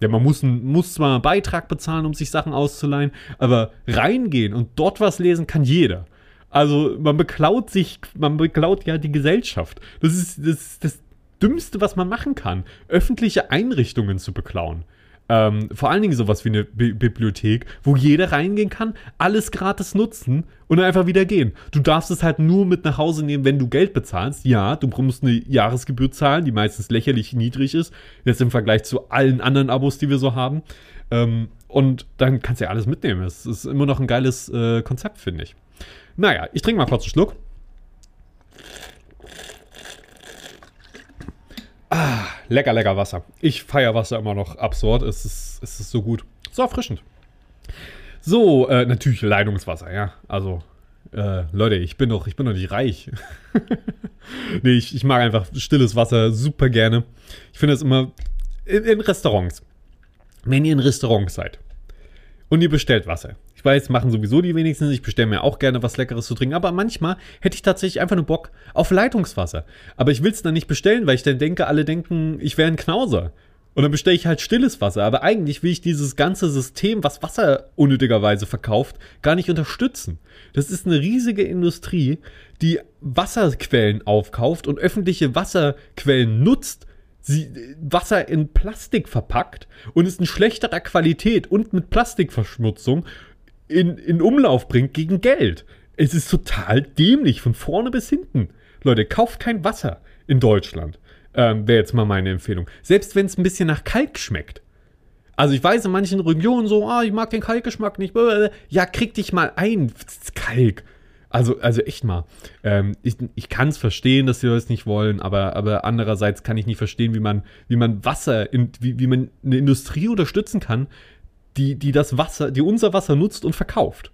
Speaker 1: Ja, man muss, muss zwar einen Beitrag bezahlen, um sich Sachen auszuleihen, aber reingehen und dort was lesen kann jeder. Also man beklaut sich, man beklaut ja die Gesellschaft. Das ist das, ist das Dümmste, was man machen kann, öffentliche Einrichtungen zu beklauen. Ähm, vor allen Dingen sowas wie eine Bi Bibliothek, wo jeder reingehen kann, alles gratis nutzen und einfach wieder gehen. Du darfst es halt nur mit nach Hause nehmen, wenn du Geld bezahlst. Ja, du musst eine Jahresgebühr zahlen, die meistens lächerlich niedrig ist, jetzt im Vergleich zu allen anderen Abos, die wir so haben. Ähm, und dann kannst du ja alles mitnehmen. Es ist immer noch ein geiles äh, Konzept, finde ich. Naja, ich trinke mal kurz einen Schluck. Ah, lecker, lecker Wasser. Ich feiere Wasser immer noch absurd. Es ist, es ist so gut. So erfrischend. So, äh, natürlich Leitungswasser, ja. Also, äh, Leute, ich bin doch, ich bin doch nicht reich. nee, ich, ich mag einfach stilles Wasser super gerne. Ich finde es immer in, in Restaurants. Wenn ihr in Restaurants seid und ihr bestellt Wasser, ich weiß, machen sowieso die wenigsten. Ich bestelle mir auch gerne was Leckeres zu trinken. Aber manchmal hätte ich tatsächlich einfach nur Bock auf Leitungswasser. Aber ich will es dann nicht bestellen, weil ich dann denke, alle denken, ich wäre ein Knauser. Und dann bestelle ich halt stilles Wasser. Aber eigentlich will ich dieses ganze System, was Wasser unnötigerweise verkauft, gar nicht unterstützen. Das ist eine riesige Industrie, die Wasserquellen aufkauft und öffentliche Wasserquellen nutzt, sie Wasser in Plastik verpackt und ist in schlechterer Qualität und mit Plastikverschmutzung in, in Umlauf bringt gegen Geld. Es ist total dämlich, von vorne bis hinten. Leute, kauft kein Wasser in Deutschland. Ähm, Wäre jetzt mal meine Empfehlung. Selbst wenn es ein bisschen nach Kalk schmeckt. Also ich weiß in manchen Regionen so, ah, ich mag den Kalkgeschmack nicht. Ja, krieg dich mal ein. Kalk. Also, also echt mal. Ähm, ich ich kann es verstehen, dass sie das nicht wollen, aber, aber andererseits kann ich nicht verstehen, wie man, wie man Wasser, in, wie, wie man eine Industrie unterstützen kann, die, die das Wasser, die unser Wasser nutzt und verkauft.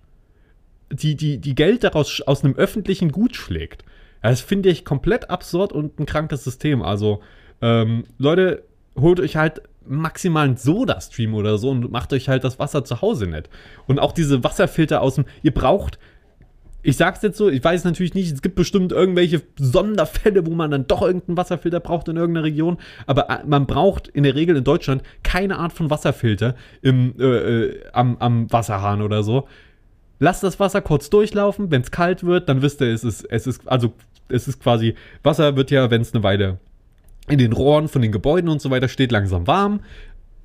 Speaker 1: Die, die, die Geld daraus aus einem öffentlichen Gut schlägt. Das finde ich komplett absurd und ein krankes System. Also, ähm, Leute, holt euch halt maximal einen Soda-Stream oder so und macht euch halt das Wasser zu Hause nett. Und auch diese Wasserfilter aus dem, ihr braucht ich sag's jetzt so, ich weiß natürlich nicht, es gibt bestimmt irgendwelche Sonderfälle, wo man dann doch irgendeinen Wasserfilter braucht in irgendeiner Region, aber äh, man braucht in der Regel in Deutschland keine Art von Wasserfilter im, äh, äh, am, am Wasserhahn oder so. Lasst das Wasser kurz durchlaufen, wenn es kalt wird, dann wisst ihr, es ist, es ist, also es ist quasi, Wasser wird ja, wenn es eine Weile in den Rohren von den Gebäuden und so weiter steht, langsam warm.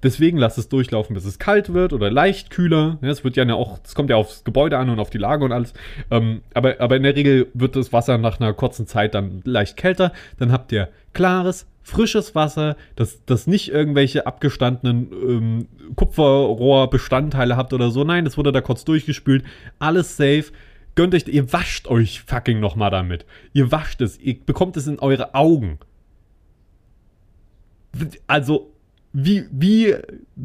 Speaker 1: Deswegen lasst es durchlaufen, bis es kalt wird oder leicht kühler. Es wird ja auch, es kommt ja aufs Gebäude an und auf die Lage und alles. Ähm, aber, aber in der Regel wird das Wasser nach einer kurzen Zeit dann leicht kälter. Dann habt ihr klares, frisches Wasser, das, das nicht irgendwelche abgestandenen ähm, Kupferrohrbestandteile habt oder so. Nein, das wurde da kurz durchgespült. Alles safe. Gönnt euch, ihr wascht euch fucking nochmal damit. Ihr wascht es, ihr bekommt es in eure Augen. Also, wie, wie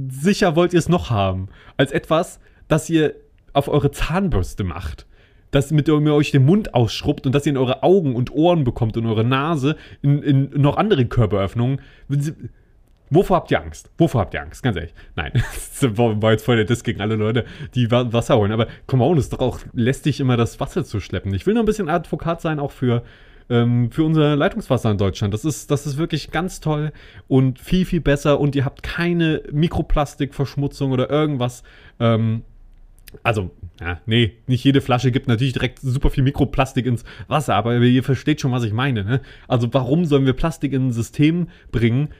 Speaker 1: sicher wollt ihr es noch haben? Als etwas, das ihr auf eure Zahnbürste macht. Das mit dem ihr euch den Mund ausschrubbt und das ihr in eure Augen und Ohren bekommt und eure Nase, in, in noch andere Körperöffnungen. Wovor habt ihr Angst? Wovor habt ihr Angst? Ganz ehrlich. Nein, das war jetzt voll der Diss gegen alle Leute, die Wasser holen. Aber come on, es ist doch auch lästig, immer das Wasser zu schleppen. Ich will nur ein bisschen Advokat sein, auch für ähm, für unser Leitungswasser in Deutschland. Das ist, das ist wirklich ganz toll und viel, viel besser und ihr habt keine Mikroplastikverschmutzung oder irgendwas. Ähm, also, ja, nee, nicht jede Flasche gibt natürlich direkt super viel Mikroplastik ins Wasser, aber ihr versteht schon, was ich meine. Ne? Also, warum sollen wir Plastik in ein System bringen,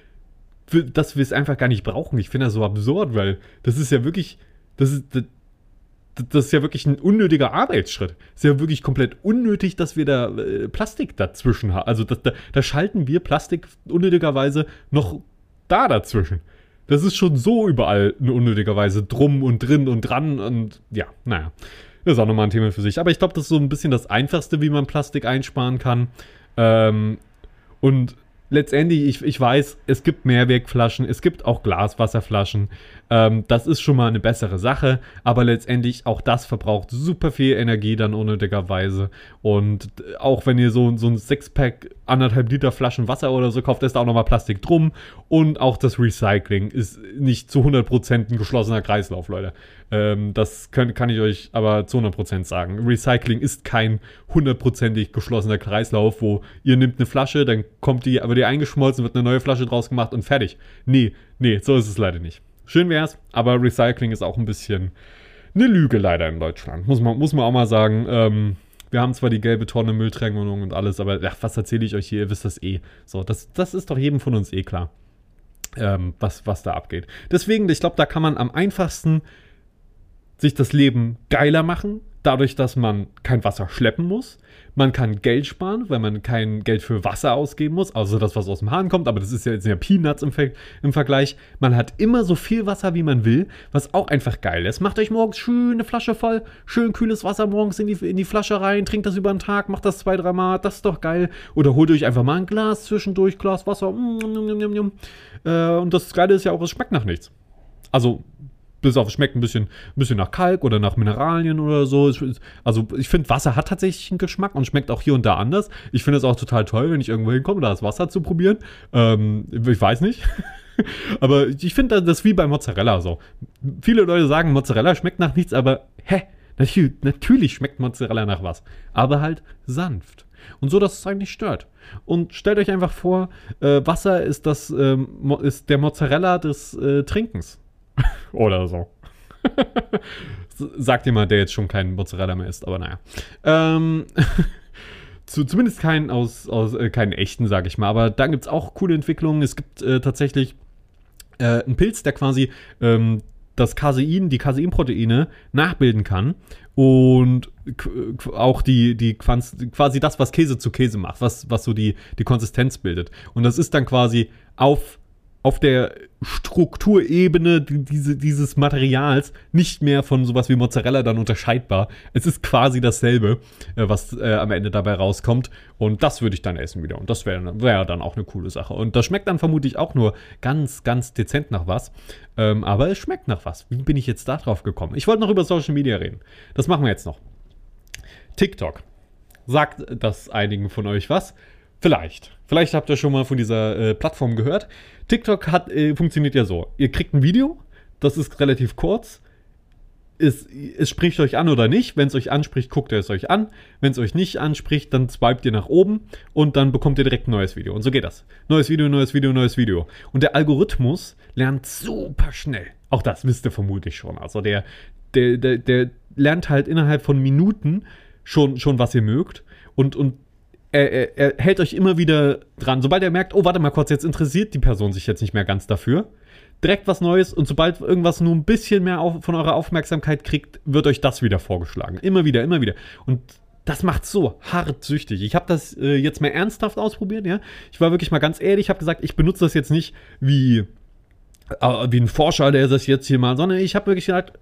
Speaker 1: für, dass wir es einfach gar nicht brauchen? Ich finde das so absurd, weil das ist ja wirklich, das ist, das ist ja wirklich ein unnötiger Arbeitsschritt. ist ja wirklich komplett unnötig, dass wir da äh, Plastik dazwischen haben. Also das, da, da schalten wir Plastik unnötigerweise noch da dazwischen. Das ist schon so überall unnötigerweise drum und drin und dran und ja, naja. Das ist auch nochmal ein Thema für sich. Aber ich glaube, das ist so ein bisschen das Einfachste, wie man Plastik einsparen kann. Ähm, und letztendlich, ich, ich weiß, es gibt Mehrwegflaschen, es gibt auch Glaswasserflaschen. Ähm, das ist schon mal eine bessere Sache, aber letztendlich auch das verbraucht super viel Energie dann unnötigerweise. Und auch wenn ihr so, so ein Sixpack, anderthalb Liter Flaschen Wasser oder so kauft, ist da auch nochmal Plastik drum. Und auch das Recycling ist nicht zu 100% ein geschlossener Kreislauf, Leute. Ähm, das kann, kann ich euch aber zu 100% sagen. Recycling ist kein hundertprozentig geschlossener Kreislauf, wo ihr nehmt eine Flasche, dann kommt die, aber die eingeschmolzen, wird eine neue Flasche draus gemacht und fertig. Nee, nee, so ist es leider nicht. Schön wär's, aber Recycling ist auch ein bisschen eine Lüge leider in Deutschland. Muss man, muss man auch mal sagen. Ähm, wir haben zwar die gelbe Tonne Mülltrennung und alles, aber ach, was erzähle ich euch hier? Ihr wisst das eh. So, das, das ist doch jedem von uns eh klar. ähm, was, was da abgeht. Deswegen, ich glaube, da kann man am einfachsten sich das Leben geiler machen, dadurch, dass man kein Wasser schleppen muss. Man kann Geld sparen, weil man kein Geld für Wasser ausgeben muss, also das, was aus dem Hahn kommt, aber das ist ja jetzt ja Peanuts im, Ver im Vergleich. Man hat immer so viel Wasser, wie man will, was auch einfach geil ist. Macht euch morgens schön eine Flasche voll, schön kühles Wasser morgens in die, in die Flasche rein, trinkt das über den Tag, macht das zwei, dreimal, das ist doch geil. Oder holt euch einfach mal ein Glas zwischendurch, Glas Wasser. Mm, mm, mm, äh, und das Geile ist ja auch, es schmeckt nach nichts. Also bis auf schmeckt ein bisschen, ein bisschen nach Kalk oder nach Mineralien oder so. Also ich finde, Wasser hat tatsächlich einen Geschmack und schmeckt auch hier und da anders. Ich finde es auch total toll, wenn ich irgendwo hinkomme, da das Wasser zu probieren. Ähm, ich weiß nicht. aber ich finde das wie bei Mozzarella so. Viele Leute sagen, Mozzarella schmeckt nach nichts, aber hä? Natürlich, natürlich schmeckt Mozzarella nach was. Aber halt sanft. Und so, dass es eigentlich stört. Und stellt euch einfach vor, äh, Wasser ist, das, ähm, ist der Mozzarella des äh, Trinkens. Oder so. Sagt jemand, der jetzt schon keinen Mozzarella mehr isst, aber naja. Ähm, zu, zumindest keinen aus, aus äh, keinen echten, sage ich mal. Aber da gibt es auch coole Entwicklungen. Es gibt äh, tatsächlich äh, einen Pilz, der quasi ähm, das Casein, die Caseinproteine nachbilden kann und auch die, die quasi das, was Käse zu Käse macht, was, was so die, die Konsistenz bildet. Und das ist dann quasi auf auf der Strukturebene diese, dieses Materials nicht mehr von sowas wie Mozzarella dann unterscheidbar. Es ist quasi dasselbe, äh, was äh, am Ende dabei rauskommt. Und das würde ich dann essen wieder. Und das wäre wär dann auch eine coole Sache. Und das schmeckt dann vermutlich auch nur ganz, ganz dezent nach was. Ähm, aber es schmeckt nach was. Wie bin ich jetzt da drauf gekommen? Ich wollte noch über Social Media reden. Das machen wir jetzt noch. TikTok. Sagt das einigen von euch was? Vielleicht. Vielleicht habt ihr schon mal von dieser äh, Plattform gehört. TikTok hat, äh, funktioniert ja so. Ihr kriegt ein Video, das ist relativ kurz. Es, es spricht euch an oder nicht. Wenn es euch anspricht, guckt ihr es euch an. Wenn es euch nicht anspricht, dann swipet ihr nach oben und dann bekommt ihr direkt ein neues Video. Und so geht das. Neues Video, neues Video, neues Video. Und der Algorithmus lernt super schnell. Auch das wisst ihr vermutlich schon. Also der, der, der, der lernt halt innerhalb von Minuten schon, schon was ihr mögt. Und, und er, er, hält euch immer wieder dran. Sobald er merkt, oh, warte mal kurz, jetzt interessiert die Person sich jetzt nicht mehr ganz dafür, direkt was Neues und sobald irgendwas nur ein bisschen mehr auf, von eurer Aufmerksamkeit kriegt, wird euch das wieder vorgeschlagen. Immer wieder, immer wieder. Und das macht so hart süchtig. Ich habe das äh, jetzt mal ernsthaft ausprobiert, ja. Ich war wirklich mal ganz ehrlich, ich habe gesagt, ich benutze das jetzt nicht wie, äh, wie ein Forscher, der das jetzt hier mal, sondern ich habe wirklich gesagt,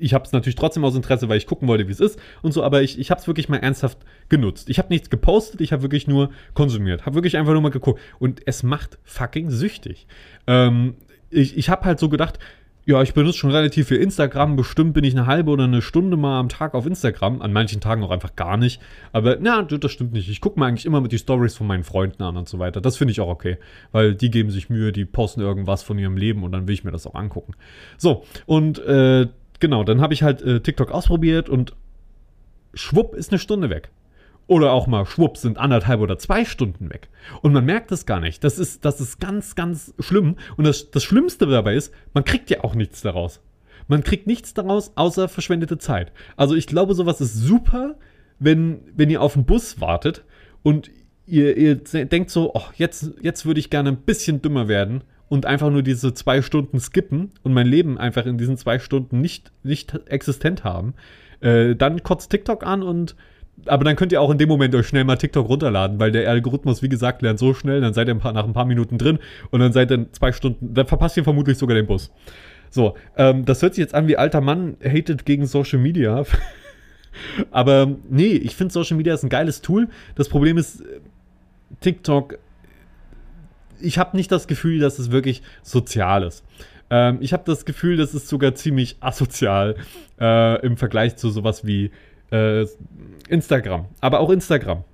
Speaker 1: ich habe es natürlich trotzdem aus Interesse, weil ich gucken wollte, wie es ist und so, aber ich, ich habe es wirklich mal ernsthaft genutzt. Ich habe nichts gepostet, ich habe wirklich nur konsumiert, habe wirklich einfach nur mal geguckt und es macht fucking süchtig. Ähm, ich ich habe halt so gedacht, ja, ich benutze schon relativ viel Instagram. Bestimmt bin ich eine halbe oder eine Stunde mal am Tag auf Instagram. An manchen Tagen auch einfach gar nicht. Aber na, das stimmt nicht. Ich gucke mir eigentlich immer mit die Stories von meinen Freunden an und so weiter. Das finde ich auch okay. Weil die geben sich Mühe, die posten irgendwas von ihrem Leben und dann will ich mir das auch angucken. So, und äh, genau, dann habe ich halt äh, TikTok ausprobiert und schwupp ist eine Stunde weg. Oder auch mal schwupp sind anderthalb oder zwei Stunden weg. Und man merkt es gar nicht. Das ist, das ist ganz, ganz schlimm. Und das, das Schlimmste dabei ist, man kriegt ja auch nichts daraus. Man kriegt nichts daraus, außer verschwendete Zeit. Also ich glaube, sowas ist super, wenn, wenn ihr auf den Bus wartet und ihr, ihr denkt so, oh, jetzt, jetzt würde ich gerne ein bisschen dümmer werden und einfach nur diese zwei Stunden skippen und mein Leben einfach in diesen zwei Stunden nicht, nicht existent haben, äh, dann kotzt TikTok an und aber dann könnt ihr auch in dem Moment euch schnell mal TikTok runterladen, weil der Algorithmus, wie gesagt, lernt so schnell, dann seid ihr ein paar, nach ein paar Minuten drin und dann seid ihr zwei Stunden, dann verpasst ihr vermutlich sogar den Bus. So, ähm, das hört sich jetzt an wie alter Mann hatet gegen Social Media. aber nee, ich finde Social Media ist ein geiles Tool. Das Problem ist, TikTok ich habe nicht das Gefühl, dass es wirklich sozial ist. Ähm, ich habe das Gefühl, das ist sogar ziemlich asozial äh, im Vergleich zu sowas wie äh, Instagram. Aber auch Instagram,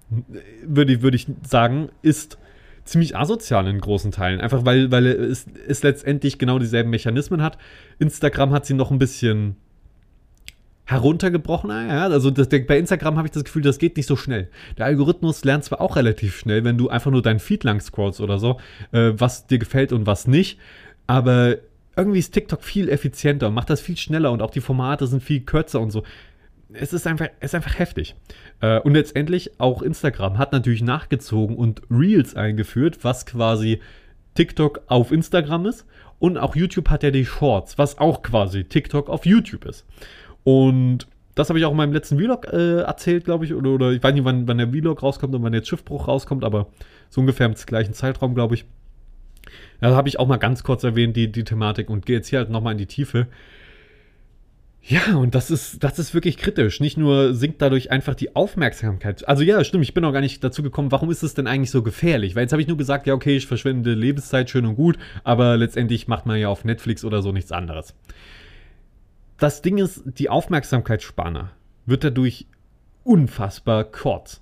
Speaker 1: würde würd ich sagen, ist ziemlich asozial in großen Teilen. Einfach weil, weil es, es letztendlich genau dieselben Mechanismen hat. Instagram hat sie noch ein bisschen heruntergebrochen. Ja, also das, bei Instagram habe ich das Gefühl, das geht nicht so schnell. Der Algorithmus lernt zwar auch relativ schnell, wenn du einfach nur deinen Feed lang scrollst oder so, äh, was dir gefällt und was nicht, aber irgendwie ist TikTok viel effizienter und macht das viel schneller und auch die Formate sind viel kürzer und so. Es ist einfach, es ist einfach heftig. Äh, und letztendlich auch Instagram hat natürlich nachgezogen und Reels eingeführt, was quasi TikTok auf Instagram ist. Und auch YouTube hat ja die Shorts, was auch quasi TikTok auf YouTube ist. Und das habe ich auch in meinem letzten Vlog äh, erzählt, glaube ich. Oder, oder ich weiß nicht, wann, wann der Vlog rauskommt und wann jetzt Schiffbruch rauskommt, aber so ungefähr im gleichen Zeitraum, glaube ich. Da habe ich auch mal ganz kurz erwähnt, die, die Thematik und gehe jetzt hier halt nochmal in die Tiefe. Ja, und das ist, das ist wirklich kritisch. Nicht nur sinkt dadurch einfach die Aufmerksamkeit. Also ja, stimmt, ich bin auch gar nicht dazu gekommen, warum ist es denn eigentlich so gefährlich? Weil jetzt habe ich nur gesagt, ja, okay, ich verschwende Lebenszeit schön und gut, aber letztendlich macht man ja auf Netflix oder so nichts anderes. Das Ding ist, die Aufmerksamkeitsspanne wird dadurch unfassbar kurz.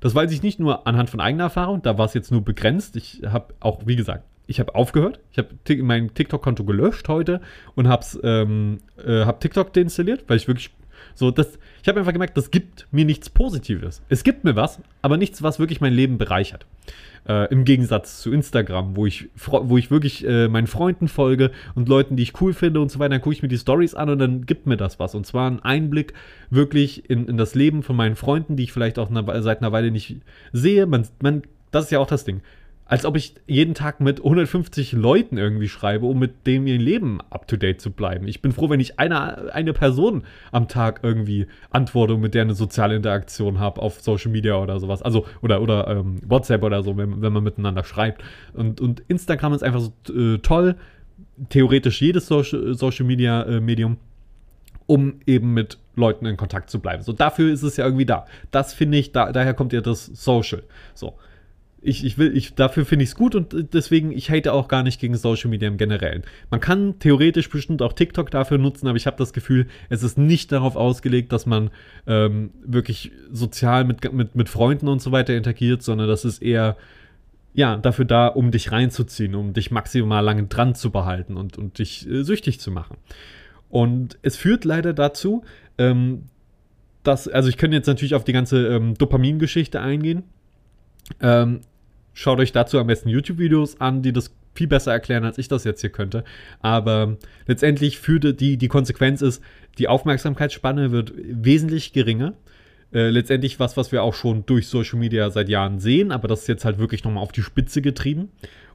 Speaker 1: Das weiß ich nicht nur anhand von eigener Erfahrung, da war es jetzt nur begrenzt. Ich habe auch, wie gesagt, ich habe aufgehört. Ich habe mein TikTok-Konto gelöscht heute und habe ähm, äh, hab TikTok deinstalliert, weil ich wirklich so das. Ich habe einfach gemerkt, das gibt mir nichts Positives. Es gibt mir was, aber nichts, was wirklich mein Leben bereichert. Äh, Im Gegensatz zu Instagram, wo ich, wo ich wirklich äh, meinen Freunden folge und Leuten, die ich cool finde und so weiter, dann gucke ich mir die Stories an und dann gibt mir das was. Und zwar ein Einblick wirklich in, in das Leben von meinen Freunden, die ich vielleicht auch eine, seit einer Weile nicht sehe. Man, man, das ist ja auch das Ding als ob ich jeden Tag mit 150 Leuten irgendwie schreibe, um mit dem ihr Leben up to date zu bleiben. Ich bin froh, wenn ich eine, eine Person am Tag irgendwie antworte und mit der eine soziale Interaktion habe auf Social Media oder sowas. Also, oder, oder ähm, WhatsApp oder so, wenn, wenn man miteinander schreibt. Und, und Instagram ist einfach so äh, toll. Theoretisch jedes Social, Social Media äh, Medium um eben mit Leuten in Kontakt zu bleiben. So, dafür ist es ja irgendwie da. Das finde ich, da, daher kommt ja das Social. So ich, ich will, ich, dafür finde ich es gut und deswegen, ich hate auch gar nicht gegen Social Media im Generellen. Man kann theoretisch bestimmt auch TikTok dafür nutzen, aber ich habe das Gefühl, es ist nicht darauf ausgelegt, dass man ähm, wirklich sozial mit, mit, mit Freunden und so weiter interagiert, sondern das ist eher, ja, dafür da, um dich reinzuziehen, um dich maximal lange dran zu behalten und, und dich äh, süchtig zu machen. Und es führt leider dazu, ähm, dass, also ich könnte jetzt natürlich auf die ganze ähm, Dopamingeschichte eingehen. Ähm, Schaut euch dazu am besten YouTube-Videos an, die das viel besser erklären, als ich das jetzt hier könnte. Aber letztendlich führte die, die Konsequenz ist, die Aufmerksamkeitsspanne wird wesentlich geringer. Äh, letztendlich was, was wir auch schon durch Social Media seit Jahren sehen, aber das ist jetzt halt wirklich nochmal auf die Spitze getrieben.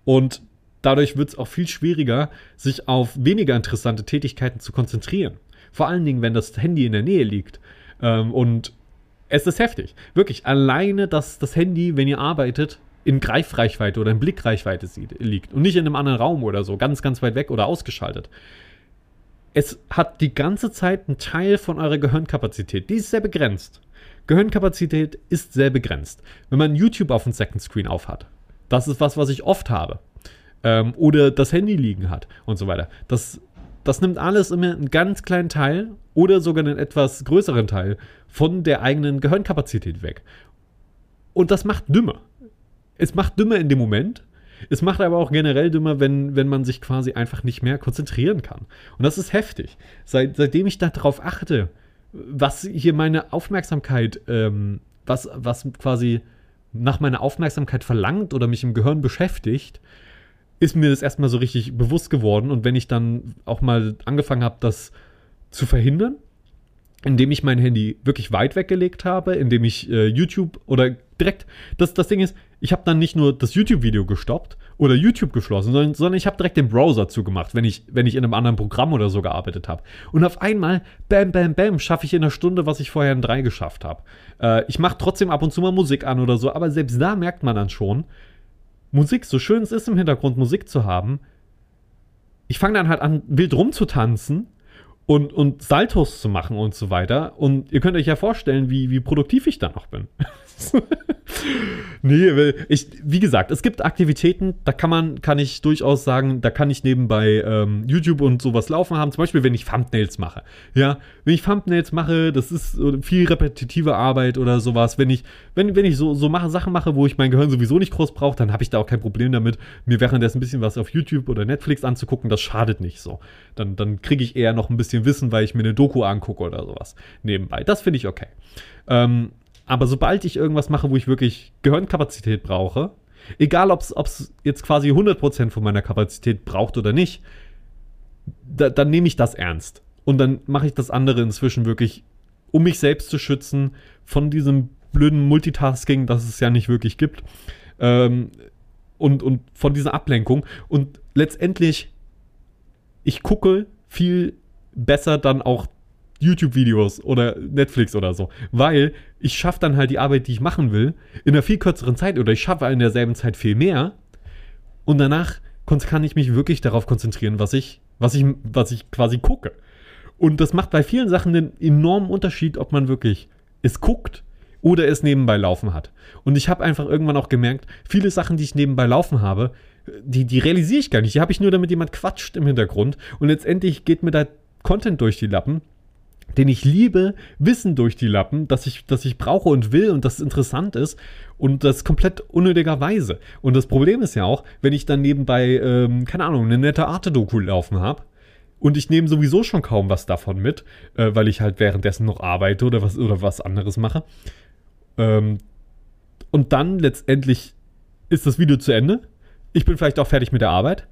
Speaker 1: Und dadurch wird es auch viel schwieriger, sich auf weniger interessante Tätigkeiten zu konzentrieren. Vor allen Dingen, wenn das Handy in der Nähe liegt. Ähm, und es ist heftig. Wirklich, alleine das, das Handy, wenn ihr arbeitet, in Greifreichweite oder in Blickreichweite sieht, liegt und nicht in einem anderen Raum oder so, ganz, ganz weit weg oder ausgeschaltet. Es hat die ganze Zeit einen Teil von eurer Gehirnkapazität. Die ist sehr begrenzt. Gehirnkapazität ist sehr begrenzt. Wenn man YouTube auf dem Second Screen aufhat, das ist was, was ich oft habe. Ähm, oder das Handy liegen hat und so weiter. Das, das nimmt alles immer einen ganz kleinen Teil oder sogar einen etwas größeren Teil von der eigenen Gehirnkapazität weg. Und das macht dümmer es macht dümmer in dem Moment. Es macht aber auch generell dümmer, wenn, wenn man sich quasi einfach nicht mehr konzentrieren kann. Und das ist heftig. Seit, seitdem ich darauf achte, was hier meine Aufmerksamkeit, ähm, was, was quasi nach meiner Aufmerksamkeit verlangt oder mich im Gehirn beschäftigt, ist mir das erstmal so richtig bewusst geworden. Und wenn ich dann auch mal angefangen habe, das zu verhindern, indem ich mein Handy wirklich weit weggelegt habe, indem ich äh, YouTube oder direkt, das, das Ding ist, ich habe dann nicht nur das YouTube-Video gestoppt oder YouTube geschlossen, sondern, sondern ich habe direkt den Browser zugemacht, wenn ich, wenn ich in einem anderen Programm oder so gearbeitet habe. Und auf einmal, bam, bam, bam, schaffe ich in einer Stunde, was ich vorher in drei geschafft habe. Äh, ich mache trotzdem ab und zu mal Musik an oder so, aber selbst da merkt man dann schon, Musik, so schön es ist im Hintergrund Musik zu haben, ich fange dann halt an, wild rumzutanzen und, und Saltos zu machen und so weiter. Und ihr könnt euch ja vorstellen, wie, wie produktiv ich dann noch bin. nee, ich, wie gesagt, es gibt Aktivitäten, da kann man, kann ich durchaus sagen, da kann ich nebenbei ähm, YouTube und sowas laufen haben. Zum Beispiel, wenn ich Thumbnails mache. Ja, wenn ich Thumbnails mache, das ist viel repetitive Arbeit oder sowas. Wenn ich, wenn, wenn ich so, so mache, Sachen mache, wo ich mein Gehirn sowieso nicht groß brauche, dann habe ich da auch kein Problem damit, mir währenddessen ein bisschen was auf YouTube oder Netflix anzugucken. Das schadet nicht so. Dann, dann kriege ich eher noch ein bisschen Wissen, weil ich mir eine Doku angucke oder sowas nebenbei. Das finde ich okay. Ähm, aber sobald ich irgendwas mache, wo ich wirklich Gehirnkapazität brauche, egal ob es jetzt quasi 100% von meiner Kapazität braucht oder nicht, da, dann nehme ich das ernst. Und dann mache ich das andere inzwischen wirklich, um mich selbst zu schützen von diesem blöden Multitasking, das es ja nicht wirklich gibt. Ähm, und, und von dieser Ablenkung. Und letztendlich, ich gucke viel besser dann auch YouTube-Videos oder Netflix oder so. Weil ich schaffe dann halt die Arbeit, die ich machen will, in einer viel kürzeren Zeit oder ich schaffe in derselben Zeit viel mehr. Und danach kann ich mich wirklich darauf konzentrieren, was ich, was ich, was ich quasi gucke. Und das macht bei vielen Sachen den enormen Unterschied, ob man wirklich es guckt oder es nebenbei laufen hat. Und ich habe einfach irgendwann auch gemerkt, viele Sachen, die ich nebenbei laufen habe, die, die realisiere ich gar nicht. Die habe ich nur, damit jemand quatscht im Hintergrund. Und letztendlich geht mir da Content durch die Lappen, den ich liebe, Wissen durch die Lappen, das ich, das ich brauche und will und das interessant ist und das komplett unnötigerweise. Und das Problem ist ja auch, wenn ich dann nebenbei, ähm, keine Ahnung, eine nette Arte-Doku laufen habe, und ich nehme sowieso schon kaum was davon mit, äh, weil ich halt währenddessen noch arbeite oder was, oder was anderes mache. Ähm, und dann letztendlich ist das Video zu Ende. Ich bin vielleicht auch fertig mit der Arbeit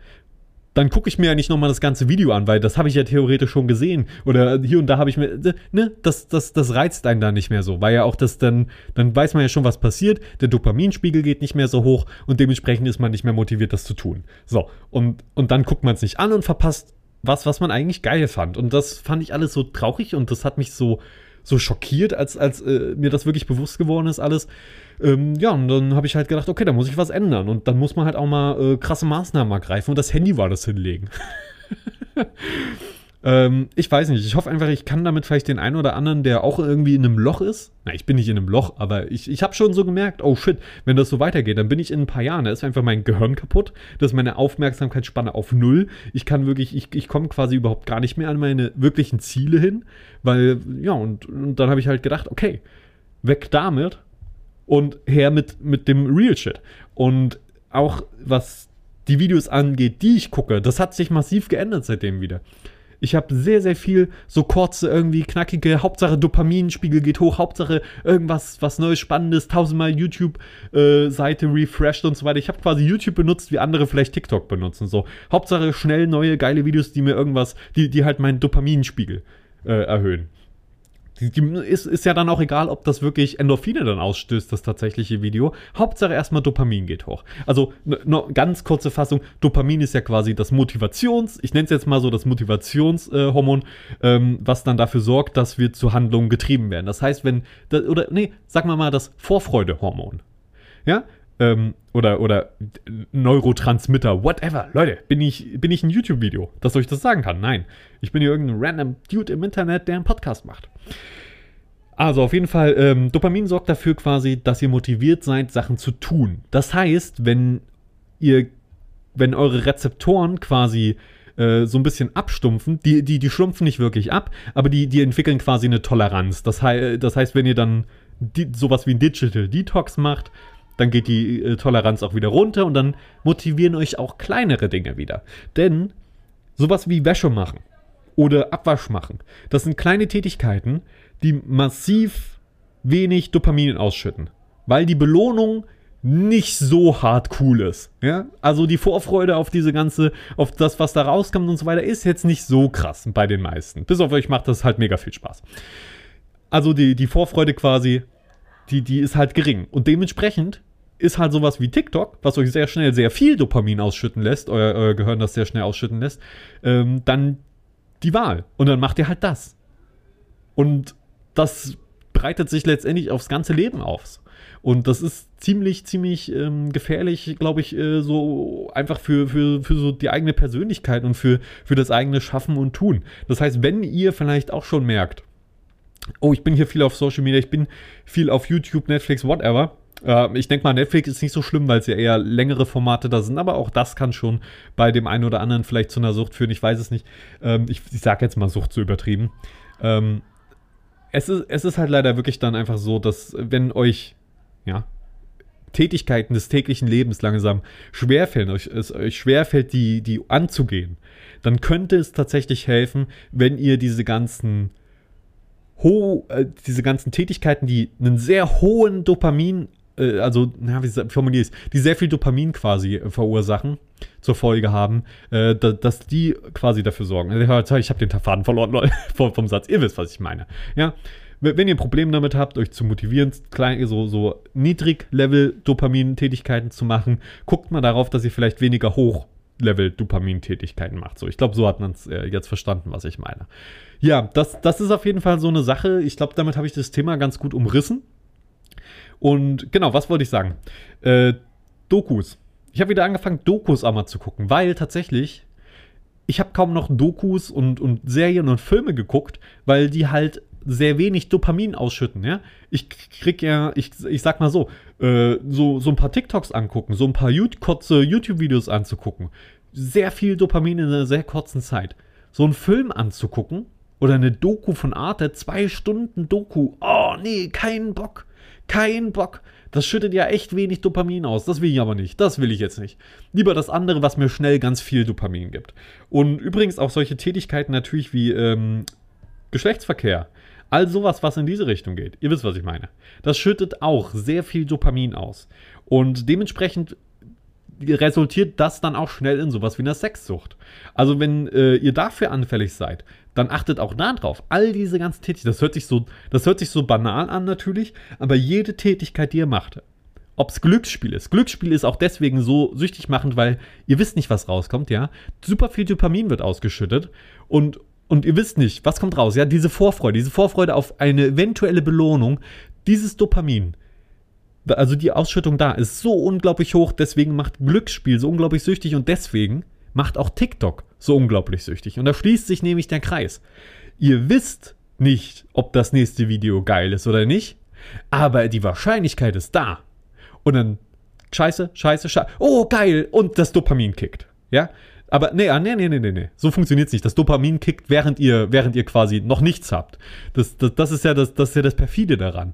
Speaker 1: dann gucke ich mir ja nicht nochmal das ganze Video an, weil das habe ich ja theoretisch schon gesehen. Oder hier und da habe ich mir, ne, das, das, das reizt einen da nicht mehr so, weil ja auch das dann, dann weiß man ja schon, was passiert, der Dopaminspiegel geht nicht mehr so hoch und dementsprechend ist man nicht mehr motiviert, das zu tun. So, und, und dann guckt man es nicht an und verpasst was, was man eigentlich geil fand. Und das fand ich alles so traurig und das hat mich so, so schockiert, als, als äh, mir das wirklich bewusst geworden ist, alles. Ähm, ja, und dann habe ich halt gedacht, okay, da muss ich was ändern. Und dann muss man halt auch mal äh, krasse Maßnahmen ergreifen. Und das Handy war das hinlegen. Ähm, ich weiß nicht. Ich hoffe einfach, ich kann damit vielleicht den einen oder anderen, der auch irgendwie in einem Loch ist. Na, ich bin nicht in einem Loch, aber ich, ich habe schon so gemerkt, oh shit, wenn das so weitergeht, dann bin ich in ein paar Jahren, da ist einfach mein Gehirn kaputt. Das ist meine Aufmerksamkeitsspanne auf Null. Ich kann wirklich, ich, ich komme quasi überhaupt gar nicht mehr an meine wirklichen Ziele hin. Weil, ja, und, und dann habe ich halt gedacht, okay, weg damit und her mit, mit dem Real Shit. Und auch was die Videos angeht, die ich gucke, das hat sich massiv geändert seitdem wieder. Ich habe sehr, sehr viel so kurze, irgendwie knackige, Hauptsache Dopaminspiegel geht hoch, Hauptsache irgendwas, was Neues, Spannendes, tausendmal YouTube-Seite äh, refreshed und so weiter. Ich habe quasi YouTube benutzt, wie andere vielleicht TikTok benutzen. So, Hauptsache schnell neue, geile Videos, die mir irgendwas, die, die halt meinen Dopaminspiegel äh, erhöhen. Ist, ist ja dann auch egal, ob das wirklich Endorphine dann ausstößt, das tatsächliche Video. Hauptsache erstmal Dopamin geht hoch. Also, nur ganz kurze Fassung: Dopamin ist ja quasi das Motivations-, ich nenne es jetzt mal so das Motivationshormon, äh, ähm, was dann dafür sorgt, dass wir zu Handlungen getrieben werden. Das heißt, wenn, oder nee, sagen wir mal das Vorfreudehormon. Ja, ähm, oder, oder Neurotransmitter, whatever. Leute, bin ich, bin ich ein YouTube-Video, das euch das sagen kann? Nein. Ich bin hier irgendein random Dude im Internet, der einen Podcast macht. Also auf jeden Fall, ähm, Dopamin sorgt dafür quasi, dass ihr motiviert seid, Sachen zu tun. Das heißt, wenn ihr, wenn eure Rezeptoren quasi äh, so ein bisschen abstumpfen, die, die, die schrumpfen nicht wirklich ab, aber die, die entwickeln quasi eine Toleranz. Das, hei das heißt, wenn ihr dann die, sowas wie ein Digital Detox macht, dann geht die äh, Toleranz auch wieder runter und dann motivieren euch auch kleinere Dinge wieder. Denn sowas wie Wäsche machen oder Abwasch machen, das sind kleine Tätigkeiten, die massiv wenig Dopamin ausschütten, weil die Belohnung nicht so hart cool ist. Ja? Also die Vorfreude auf diese ganze, auf das, was da rauskommt und so weiter, ist jetzt nicht so krass bei den meisten. Bis auf euch macht das halt mega viel Spaß. Also die, die Vorfreude quasi, die, die ist halt gering. Und dementsprechend ist halt sowas wie TikTok, was euch sehr schnell sehr viel Dopamin ausschütten lässt, euer, euer Gehirn das sehr schnell ausschütten lässt, ähm, dann die Wahl. Und dann macht ihr halt das. Und das breitet sich letztendlich aufs ganze Leben aus. Und das ist ziemlich, ziemlich ähm, gefährlich, glaube ich, äh, so einfach für, für, für so die eigene Persönlichkeit und für, für das eigene Schaffen und Tun. Das heißt, wenn ihr vielleicht auch schon merkt, oh, ich bin hier viel auf Social Media, ich bin viel auf YouTube, Netflix, whatever, äh, ich denke mal, Netflix ist nicht so schlimm, weil es ja eher längere Formate da sind, aber auch das kann schon bei dem einen oder anderen vielleicht zu einer Sucht führen. Ich weiß es nicht. Ähm, ich ich sage jetzt mal Sucht zu übertrieben. Ähm, es, ist, es ist halt leider wirklich dann einfach so, dass wenn euch, ja, Tätigkeiten des täglichen Lebens langsam schwerfällt, euch, es euch schwerfällt, die, die anzugehen, dann könnte es tatsächlich helfen, wenn ihr diese ganzen ho äh, diese ganzen Tätigkeiten, die einen sehr hohen Dopamin äh, also, na, wie formuliere ich es, die sehr viel Dopamin quasi äh, verursachen, zur Folge haben, äh, da, dass die quasi dafür sorgen. Ich habe den Faden verloren vom, vom Satz. Ihr wisst, was ich meine. Ja. wenn ihr Probleme damit habt, euch zu motivieren, klein, so, so Niedrig-Level-Dopamin-Tätigkeiten zu machen, guckt mal darauf, dass ihr vielleicht weniger Hoch-Level-Dopamin-Tätigkeiten macht. So, ich glaube, so hat man es äh, jetzt verstanden, was ich meine. Ja, das, das ist auf jeden Fall so eine Sache. Ich glaube, damit habe ich das Thema ganz gut umrissen. Und genau, was wollte ich sagen? Äh, Dokus. Ich habe wieder angefangen, Dokus einmal zu gucken, weil tatsächlich ich habe kaum noch Dokus und, und Serien und Filme geguckt, weil die halt sehr wenig Dopamin ausschütten, ja. Ich krieg ja, ich, ich sag mal so, äh, so, so ein paar TikToks angucken, so ein paar kurze YouTube-Videos anzugucken. Sehr viel Dopamin in einer sehr kurzen Zeit. So einen Film anzugucken oder eine Doku von Arte, zwei Stunden Doku. Oh, nee, keinen Bock. Kein Bock. Das schüttet ja echt wenig Dopamin aus. Das will ich aber nicht. Das will ich jetzt nicht. Lieber das andere, was mir schnell ganz viel Dopamin gibt. Und übrigens auch solche Tätigkeiten natürlich wie ähm, Geschlechtsverkehr. All sowas, was in diese Richtung geht. Ihr wisst, was ich meine. Das schüttet auch sehr viel Dopamin aus. Und dementsprechend resultiert das dann auch schnell in sowas wie einer Sexsucht. Also wenn äh, ihr dafür anfällig seid, dann achtet auch da drauf. All diese ganzen Tätigkeiten, das hört sich so, das hört sich so banal an natürlich, aber jede Tätigkeit, die ihr macht, ob es Glücksspiel ist. Glücksspiel ist auch deswegen so süchtig machend, weil ihr wisst nicht, was rauskommt, ja. Super viel Dopamin wird ausgeschüttet und, und ihr wisst nicht, was kommt raus, ja. Diese Vorfreude, diese Vorfreude auf eine eventuelle Belohnung, dieses Dopamin, also die Ausschüttung da ist so unglaublich hoch, deswegen macht Glücksspiel so unglaublich süchtig und deswegen macht auch TikTok so unglaublich süchtig. Und da schließt sich nämlich der Kreis. Ihr wisst nicht, ob das nächste Video geil ist oder nicht, aber die Wahrscheinlichkeit ist da. Und dann scheiße, scheiße, scheiße. Oh, geil! Und das Dopamin kickt. Ja? Aber nee, ah, nee, nee, nee, nee. So funktioniert es nicht. Das Dopamin kickt, während ihr, während ihr quasi noch nichts habt. Das, das, das, ist ja das, das ist ja das perfide daran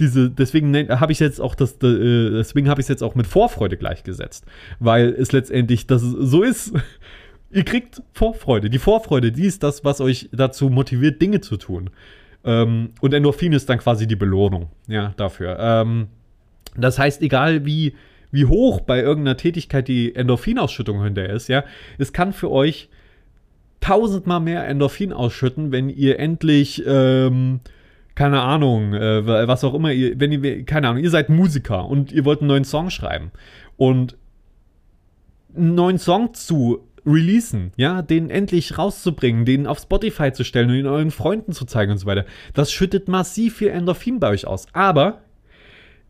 Speaker 1: diese, deswegen habe ich jetzt auch das, äh, deswegen habe ich es jetzt auch mit Vorfreude gleichgesetzt, weil es letztendlich das so ist. Ihr kriegt Vorfreude. Die Vorfreude, die ist das, was euch dazu motiviert, Dinge zu tun. Ähm, und Endorphin ist dann quasi die Belohnung, ja, dafür. Ähm, das heißt, egal wie, wie hoch bei irgendeiner Tätigkeit die Endorphinausschüttung hinterher ist, ja, es kann für euch tausendmal mehr Endorphin ausschütten, wenn ihr endlich ähm, keine Ahnung, äh, was auch immer, ihr, wenn ihr, keine Ahnung, ihr seid Musiker und ihr wollt einen neuen Song schreiben und einen neuen Song zu releasen, ja, den endlich rauszubringen, den auf Spotify zu stellen und ihn euren Freunden zu zeigen und so weiter, das schüttet massiv viel Endorphin bei euch aus. Aber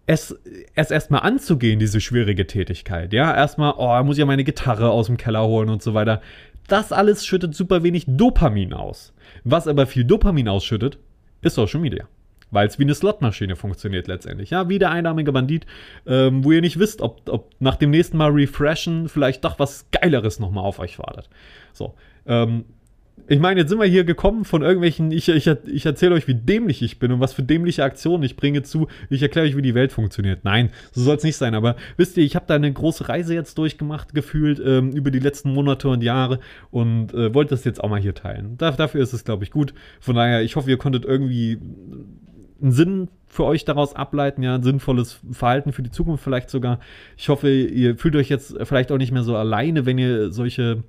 Speaker 1: es, es erstmal anzugehen, diese schwierige Tätigkeit, ja, erstmal, oh, muss ich ja meine Gitarre aus dem Keller holen und so weiter, das alles schüttet super wenig Dopamin aus. Was aber viel Dopamin ausschüttet, ist Social Media. Weil es wie eine Slotmaschine funktioniert letztendlich. Ja, wie der einnahmige Bandit, ähm, wo ihr nicht wisst, ob, ob nach dem nächsten Mal refreshen vielleicht doch was Geileres nochmal auf euch wartet. So. Ähm, ich meine, jetzt sind wir hier gekommen von irgendwelchen, ich, ich, ich erzähle euch, wie dämlich ich bin und was für dämliche Aktionen ich bringe zu. Ich erkläre euch, wie die Welt funktioniert. Nein, so soll es nicht sein. Aber wisst ihr, ich habe da eine große Reise jetzt durchgemacht, gefühlt, ähm, über die letzten Monate und Jahre und äh, wollte das jetzt auch mal hier teilen. Da, dafür ist es, glaube ich, gut. Von daher, ich hoffe, ihr konntet irgendwie einen Sinn für euch daraus ableiten, ja, ein sinnvolles Verhalten für die Zukunft vielleicht sogar. Ich hoffe, ihr fühlt euch jetzt vielleicht auch nicht mehr so alleine, wenn ihr solche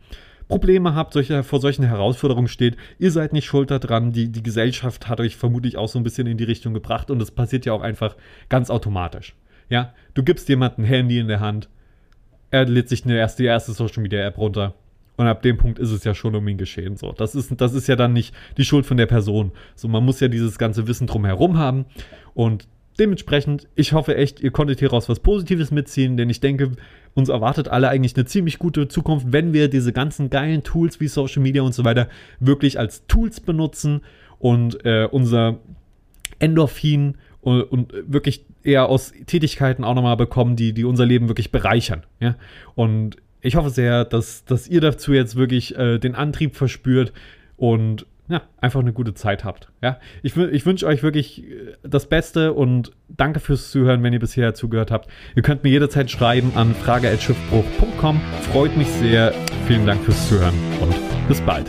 Speaker 1: Probleme habt, solche, vor solchen Herausforderungen steht, ihr seid nicht schuld daran. Die, die Gesellschaft hat euch vermutlich auch so ein bisschen in die Richtung gebracht und das passiert ja auch einfach ganz automatisch. Ja, du gibst jemandem ein Handy in der Hand, er lädt sich eine erste, die erste Social Media App runter. Und ab dem Punkt ist es ja schon um ihn geschehen. So, das ist, das ist ja dann nicht die Schuld von der Person. So, man muss ja dieses ganze Wissen drumherum haben. Und dementsprechend, ich hoffe echt, ihr konntet hieraus was Positives mitziehen, denn ich denke, uns erwartet alle eigentlich eine ziemlich gute Zukunft, wenn wir diese ganzen geilen Tools wie Social Media und so weiter wirklich als Tools benutzen und äh, unser Endorphin und, und, wirklich eher aus Tätigkeiten auch nochmal bekommen, die, die unser Leben wirklich bereichern. Ja? Und ich hoffe sehr, dass, dass ihr dazu jetzt wirklich äh, den Antrieb verspürt und ja, einfach eine gute Zeit habt. Ja, ich, ich wünsche euch wirklich äh, das Beste und danke fürs Zuhören, wenn ihr bisher zugehört habt. Ihr könnt mir jederzeit schreiben an frage.schiffbruch.com. Freut mich sehr. Vielen Dank fürs Zuhören und bis bald.